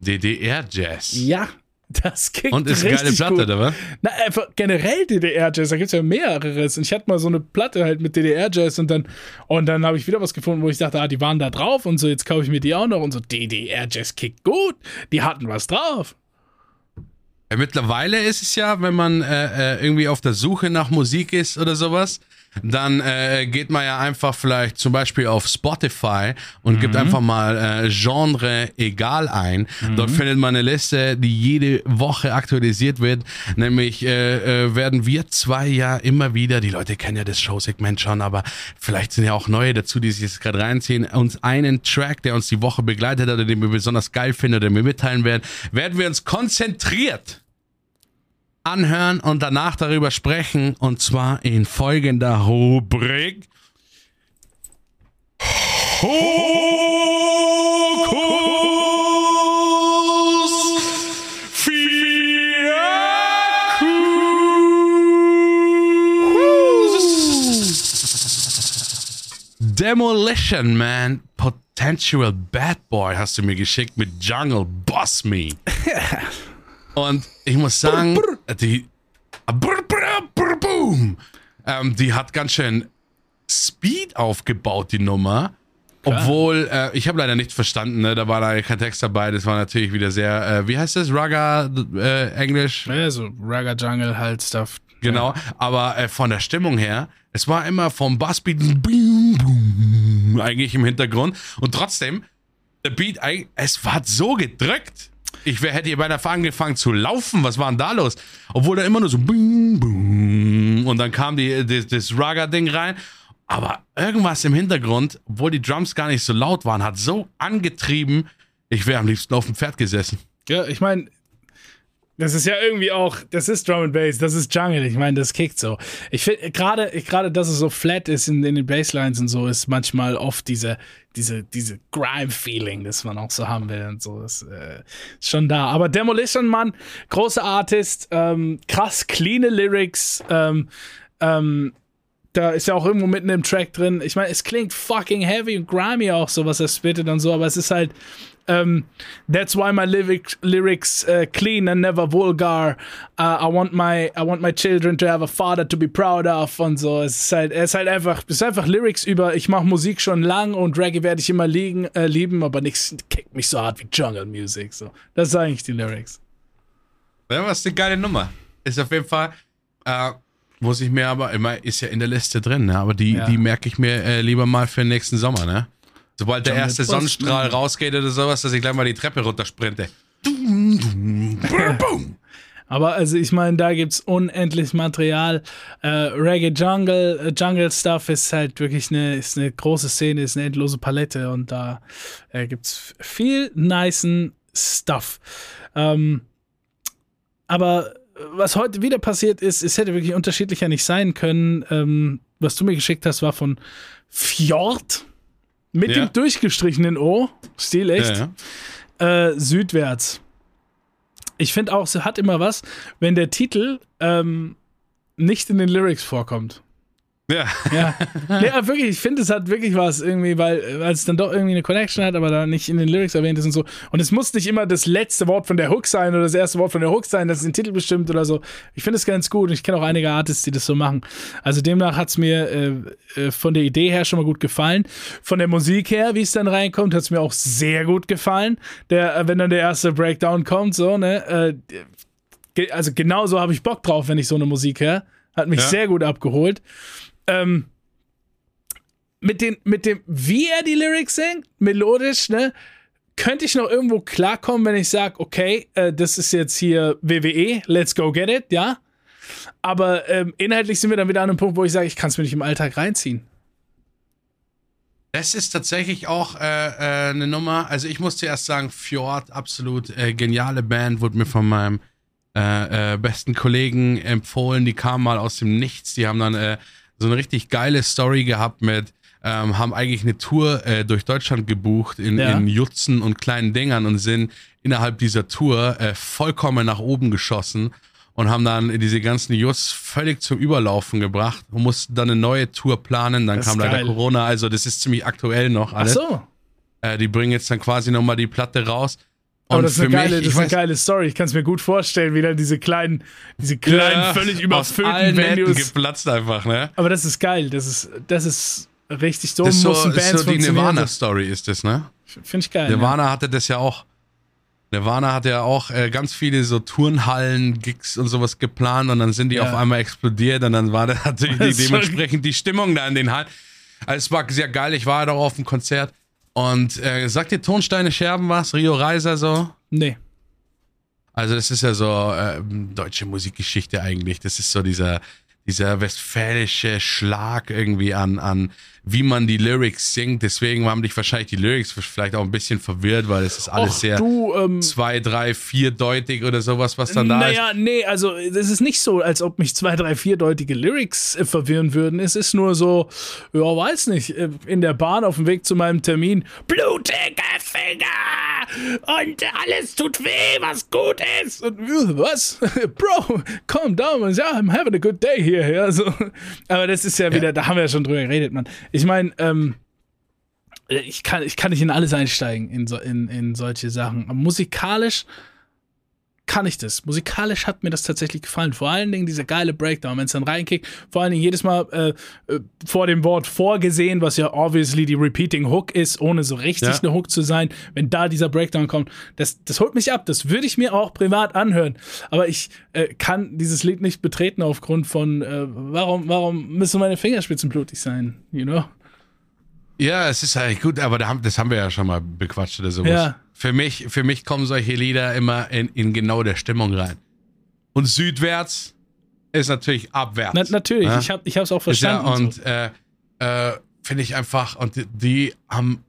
DDR-Jazz. Ja, das kickt Und ist eine geile Platte, gut. oder was? Na, einfach generell DDR-Jazz, da gibt es ja mehreres. Und ich hatte mal so eine Platte halt mit DDR-Jazz und dann, und dann habe ich wieder was gefunden, wo ich dachte, ah, die waren da drauf und so, jetzt kaufe ich mir die auch noch und so, DDR-Jazz kickt gut. Die hatten was drauf. Mittlerweile ist es ja, wenn man äh, äh, irgendwie auf der Suche nach Musik ist oder sowas, dann äh, geht man ja einfach vielleicht zum Beispiel auf Spotify und gibt einfach mal äh, Genre egal ein. Dort findet man eine Liste, die jede Woche aktualisiert wird. Nämlich äh, äh, werden wir zwei ja immer wieder, die Leute kennen ja das Showsegment schon, aber vielleicht sind ja auch neue dazu, die sich jetzt gerade reinziehen, uns einen Track, der uns die Woche begleitet hat oder den wir besonders geil finden oder den wir mitteilen werden, werden wir uns konzentriert anhören und danach darüber sprechen und zwar in folgender Rubrik. Hokus Fiakus. Demolition Man, Potential Bad Boy hast du mir geschickt mit Jungle Boss Me. *laughs* Und ich muss sagen. Brr, brr, brr, boom. Ähm, die hat ganz schön Speed aufgebaut, die Nummer. Obwohl, äh, ich habe leider nicht verstanden, ne? da war leider kein Text dabei. Das war natürlich wieder sehr, äh, wie heißt das? Raga, äh, Englisch? Ja, so Ragga Jungle halt Stuff. Genau, aber äh, von der Stimmung her, es war immer vom Bassbeat eigentlich im Hintergrund und trotzdem, der Beat, es war so gedrückt. Ich wär, hätte hier beinahe angefangen zu laufen. Was war denn da los? Obwohl da immer nur so boom, boom und dann kam die, das, das Raga-Ding rein. Aber irgendwas im Hintergrund, obwohl die Drums gar nicht so laut waren, hat so angetrieben, ich wäre am liebsten auf dem Pferd gesessen. Ja, ich meine, das ist ja irgendwie auch, das ist Drum and Bass, das ist Jungle. Ich meine, das kickt so. Ich finde gerade, gerade, dass es so flat ist in, in den Basslines und so, ist manchmal oft diese, diese, diese Grime-Feeling, das man auch so haben will und so. Das äh, ist schon da. Aber Demolition Mann, großer Artist, ähm, krass cleane Lyrics, ähm, ähm, da ist ja auch irgendwo mitten im Track drin. Ich meine, es klingt fucking heavy und grimy auch so, was er spittet und so, aber es ist halt, ähm, that's why my lyric, lyrics uh, clean and never vulgar. Uh, I want my I want my children to have a father to be proud of und so. Es ist halt, es ist halt einfach, es ist einfach Lyrics über. Ich mache Musik schon lang und Reggae werde ich immer liegen, äh, lieben, aber nichts kickt mich so hart wie Jungle Music. So, das sind eigentlich die Lyrics. Ja, was eine geile Nummer. Ist auf jeden Fall, äh, muss ich mir aber, immer ist ja in der Liste drin, ne? aber die, Ja. die merke ich mir äh, lieber mal für den nächsten Sommer, ne? Sobald der erste Sonnenstrahl rausgeht oder sowas, dass ich gleich mal die Treppe runtersprinte. *laughs* Aber also ich meine, da gibt's unendlich Material. Äh, Reggae Jungle, äh, Jungle Stuff ist halt wirklich eine, ist eine große Szene, ist eine endlose Palette und da äh, gibt's viel nicen Stuff. Ähm, aber was heute wieder passiert ist, es hätte wirklich unterschiedlicher nicht sein können. Ähm, was du mir geschickt hast, war von Fjord mit Ja. dem durchgestrichenen O, Stil echt Ja, ja. äh, südwärts. Ich finde auch, es hat immer was, wenn der Titel ähm, nicht in den Lyrics vorkommt. Ja. Ja, *laughs* aber wirklich, ich finde, es hat wirklich was irgendwie, weil, weil es dann doch irgendwie eine Connection hat, aber da nicht in den Lyrics erwähnt ist und so. Und es muss nicht immer das letzte Wort von der Hook sein oder das erste Wort von der Hook sein, das den Titel bestimmt oder so. Ich finde es ganz gut und ich kenne auch einige Artists, die das so machen. Also demnach hat es mir äh, äh, von der Idee her schon mal gut gefallen. Von der Musik her, wie es dann reinkommt, hat es mir auch sehr gut gefallen. Der, äh, wenn dann der erste Breakdown kommt, so, ne, äh, also genauso habe ich Bock drauf, wenn ich so eine Musik höre. Hat mich Ja. sehr gut abgeholt. Ähm, mit, den, mit dem, wie er die Lyrics singt, melodisch, ne, könnte ich noch irgendwo klarkommen, wenn ich sage, okay, äh, das ist jetzt hier WWE, let's go get it, ja. Aber ähm, inhaltlich sind wir dann wieder an einem Punkt, wo ich sage, ich kann es mir nicht im Alltag reinziehen. Das ist tatsächlich auch äh, äh, eine Nummer. Also ich muss zuerst sagen, Fjord, absolut äh, geniale Band, wurde mir von meinem äh, äh, besten Kollegen empfohlen. Die kamen mal aus dem Nichts. Die haben dann äh, so eine richtig geile Story gehabt mit, ähm, haben eigentlich eine Tour äh, durch Deutschland gebucht in, Ja. in Jutzen und kleinen Dingern und sind innerhalb dieser Tour äh, vollkommen nach oben geschossen und haben dann diese ganzen Jus völlig zum Überlaufen gebracht und mussten dann eine neue Tour planen. Dann Das kam leider geil. Corona, also das ist ziemlich aktuell noch Ach alles. so. Äh, die bringen jetzt dann quasi nochmal die Platte raus. Aber Und das ist, eine geile, mich, das ist eine geile Story. Ich kann es mir gut vorstellen, wie dann diese kleinen, diese kleinen, ja, völlig überfüllten Venues. geplatzt einfach, ne? Aber das ist geil. Das ist, das ist richtig so. Das ist so, ist Bands so die. Nirvana-Story ist das, ne? Finde ich geil. Nirvana hatte das ja auch. Nirvana hatte ja auch äh, ganz viele so Turnhallen, Gigs und sowas geplant und dann sind die Ja. auf einmal explodiert und dann war da *laughs* natürlich die, dementsprechend die Stimmung da in den Hallen. Also es war sehr geil, ich war ja doch auf dem Konzert und äh, sagt dir Tonsteine Scherben was? Rio Reiser so? Nee. Also das ist ja so äh, deutsche Musikgeschichte eigentlich. Das ist so dieser, dieser westfälische Schlag irgendwie an, an wie man die Lyrics singt. Deswegen haben dich wahrscheinlich die Lyrics vielleicht auch ein bisschen verwirrt, weil es ist alles Och, sehr du, ähm, zwei, drei, vierdeutig oder sowas, was dann da ist. naja, nee, also es ist nicht so, als ob mich zwei, drei, vierdeutige Lyrics äh, verwirren würden. Es ist nur so, ja, weiß nicht, äh, in der Bahn auf dem Weg zu meinem Termin, blutige Finger und alles tut weh, was gut ist. Und, äh, was? *laughs* Bro, calm down. Ja, I'm having a good day here. Ja, so. Aber das ist ja wieder, da haben wir ja schon drüber geredet, Mann. Ich meine, ähm, ich kann, ich kann nicht in alles einsteigen, in, so, in, in solche Sachen. Aber musikalisch kann ich das. Musikalisch hat mir das tatsächlich gefallen. Vor allen Dingen dieser geile Breakdown, wenn es dann reinkickt. Vor allen Dingen jedes Mal äh, äh, vor dem Wort vorgesehen, was ja obviously die Repeating Hook ist, ohne so richtig Ja. eine Hook zu sein. Wenn da dieser Breakdown kommt, das, das holt mich ab. Das würde ich mir auch privat anhören. Aber ich äh, kann dieses Lied nicht betreten aufgrund von, äh, warum, warum müssen meine Fingerspitzen blutig sein? You know? Ja, es ist eigentlich gut, aber da haben, das haben wir ja schon mal bequatscht oder sowas. Ja. Für mich, für mich kommen solche Lieder immer in, in genau der Stimmung rein. Und südwärts ist natürlich abwärts. Na, natürlich, Ja? ich habe es auch Ist ja, verstanden. und äh, äh, finde ich einfach, und die, die haben,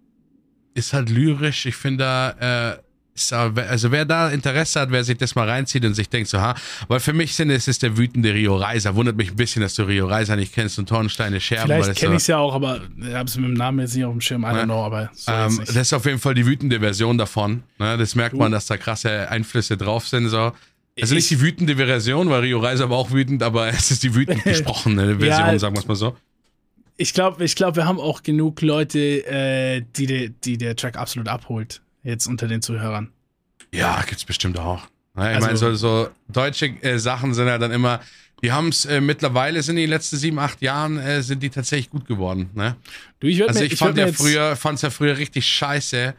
ist halt lyrisch, ich finde da, äh, ist da, also wer da Interesse hat, wer sich das mal reinzieht und sich denkt so, ha, weil für mich sind es ist der wütende Rio Reiser. Wundert mich ein bisschen, dass du Rio Reiser nicht kennst und Tornsteine Scherben. Vielleicht kenne ich es ja auch, aber ich habe es mit dem Namen jetzt nicht auf dem Schirm. I don't know, aber so ähm, nicht. das ist auf jeden Fall die wütende Version davon. Ne? Das merkt man, dass da krasse Einflüsse drauf sind. So. Also nicht die wütende Version, weil Rio Reiser war auch wütend, aber es ist die wütend *laughs* gesprochene Version, Ja. sagen wir es mal so. Ich glaube, ich glaub, wir haben auch genug Leute, äh, die, de, die der Track absolut abholt, jetzt unter den Zuhörern. Ja, gibt's bestimmt auch. Ich Also- meine, so, so deutsche äh, Sachen sind ja dann immer, die haben es äh, mittlerweile, sind die letzten sieben, acht Jahren, äh, sind die tatsächlich gut geworden. Ne? Du, ich Also mir, ich, würd fand ja früher, fand's ja früher richtig scheiße.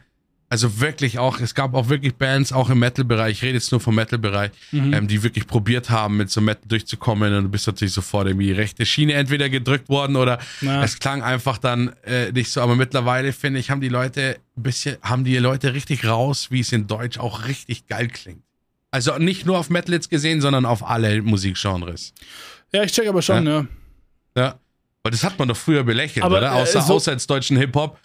Also wirklich auch, es gab auch wirklich Bands, auch im Metal-Bereich, ich rede jetzt nur vom Metal-Bereich, Mhm. ähm, die wirklich probiert haben, mit so Metal durchzukommen und du bist natürlich sofort irgendwie rechte Schiene entweder gedrückt worden oder Na. es klang einfach dann äh, nicht so. Aber mittlerweile, finde ich, haben die Leute ein bisschen, haben die Leute richtig raus, wie es in Deutsch auch richtig geil klingt. Also nicht nur auf Metal jetzt gesehen, sondern auf alle Musikgenres. Ja, ich check aber schon, ja. Ja. Aber das hat man doch früher belächelt, Aber, oder? äh, Außer, so- außer als deutschen Hip-Hop.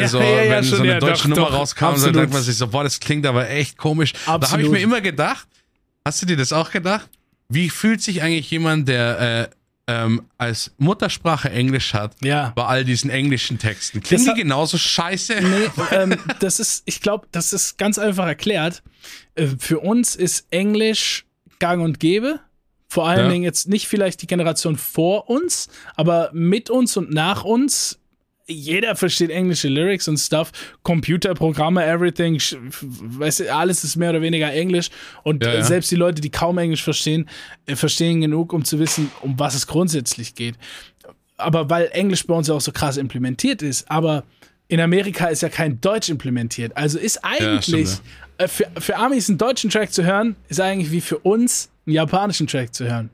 Also, Ja, ja, ja, wenn so eine deutsche doch, Nummer doch, rauskam, dann absolut. denkt man sich so, boah, das klingt aber echt komisch. Da habe ich Absolut. mir immer gedacht, hast du dir das auch gedacht? Wie fühlt sich eigentlich jemand, der äh, ähm, als Muttersprache Englisch hat, Ja. bei all diesen englischen Texten? Klingen Das die genauso scheiße? Nee, ähm, das ist, ich glaube, das ist ganz einfach erklärt. Äh, für uns ist Englisch gang und gäbe. Vor allen Ja. Dingen jetzt nicht vielleicht die Generation vor uns, aber mit uns und nach uns. Jeder versteht englische Lyrics und Stuff, Computerprogramme, everything, weißt du, alles ist mehr oder weniger Englisch. Und Ja, ja. selbst die Leute, die kaum Englisch verstehen, äh, verstehen genug, um zu wissen, um was es grundsätzlich geht aber weil Englisch bei uns ja auch so krass implementiert ist, aber in Amerika ist ja kein Deutsch implementiert. Also ist eigentlich stimmt, äh, für, für Amis einen deutschen Track zu hören, ist eigentlich wie für uns einen japanischen Track zu hören.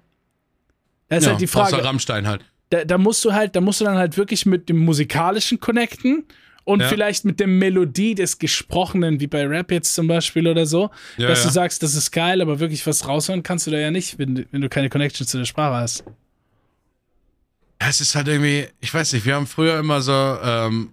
Das ist ja, halt die Frage. Außer Rammstein halt. Da, da musst du halt, da musst du dann halt wirklich mit dem musikalischen connecten und Ja. vielleicht mit der Melodie des Gesprochenen, wie bei Rap jetzt zum Beispiel oder so, Ja, dass ja. du sagst, das ist geil, aber wirklich was raushören kannst du da ja nicht, wenn, du- wenn du keine Connection zu der Sprache hast. Es ist halt irgendwie, ich weiß nicht, wir haben früher immer so ähm,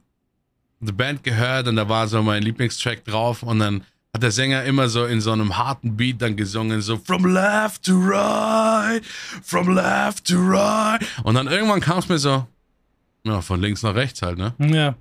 The Band gehört und da war so mein Lieblingstrack drauf und dann hat der Sänger immer so in so einem harten Beat dann gesungen, so From left to right, from left to right. Und dann irgendwann kam es mir so, ja, von links nach rechts halt, ne? Ja.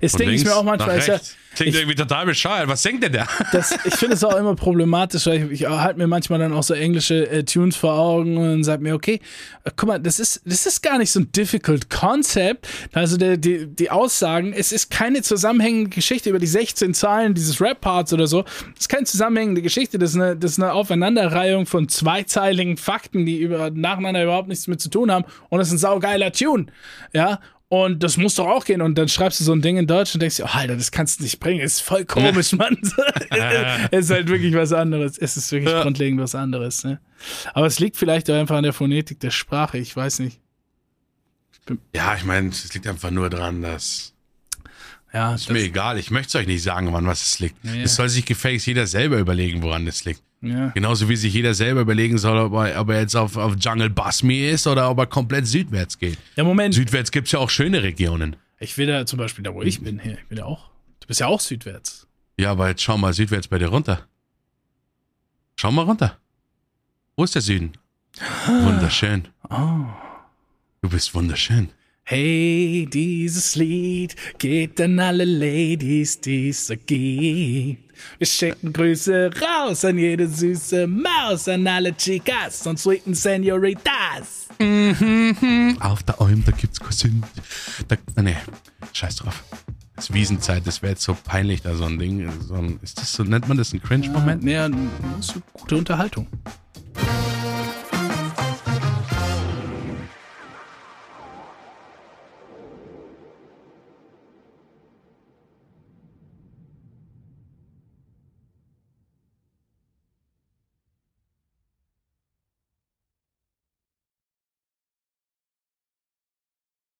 Das denke ich mir auch manchmal. Ist ja. Klingt ich- irgendwie total bescheuert. Was denkt denn der? das, ich finde es auch immer problematisch, weil ich, ich halte mir manchmal dann auch so englische äh, Tunes vor Augen und sage mir, okay, äh, guck mal, das ist, das ist gar nicht so ein difficult Concept. Also der, die, die Aussagen, es ist keine zusammenhängende Geschichte über die 16 Zeilen dieses Rap-Parts oder so. Das ist keine zusammenhängende Geschichte, das ist eine, das ist eine Aufeinanderreihung von zweizeiligen Fakten, die über, nacheinander überhaupt nichts mit zu tun haben und das ist ein saugeiler Tune. Ja, und das muss doch auch gehen. Und dann schreibst du so ein Ding in Deutsch und denkst dir, oh, Alter, das kannst du nicht bringen. ist voll komisch, Mann. es *laughs* *laughs* ist halt wirklich was anderes. Es ist wirklich Ja. grundlegend was anderes. Ne? Aber es liegt vielleicht auch einfach an der Phonetik der Sprache. Ich weiß nicht. Ja, ich meine, es liegt einfach nur dran, dass. Ja, Ist mir egal, ich möchte es euch nicht sagen, wann was es liegt. Ja. Es soll sich gefälligst jeder selber überlegen, woran es liegt. Ja. Genauso wie sich jeder selber überlegen soll, ob er, ob er jetzt auf, auf Jungle Basmi ist oder ob er komplett südwärts geht. ja, Moment. Südwärts gibt es ja auch schöne Regionen. ich will da zum Beispiel, da wo ich bin, hier, ich bin ja auch. Du bist ja auch südwärts. Ja, aber jetzt schau mal südwärts bei dir runter. Schau mal runter. Wo ist der Süden? Wunderschön. Oh. Du bist wunderschön. Hey, dieses Lied geht an alle Ladies, die es gibt. Wir schicken Grüße raus an jede süße Maus, an alle Chicas und sweeten Senoritas. Auf der Alm, da gibt's Cousin. Da, nee, scheiß drauf. Es ist Wiesenzeit, das wäre jetzt so peinlich, da so ein Ding. So ein, ist das so, nennt man das ein Cringe-Moment? Moment, nee, das ist eine gute Unterhaltung.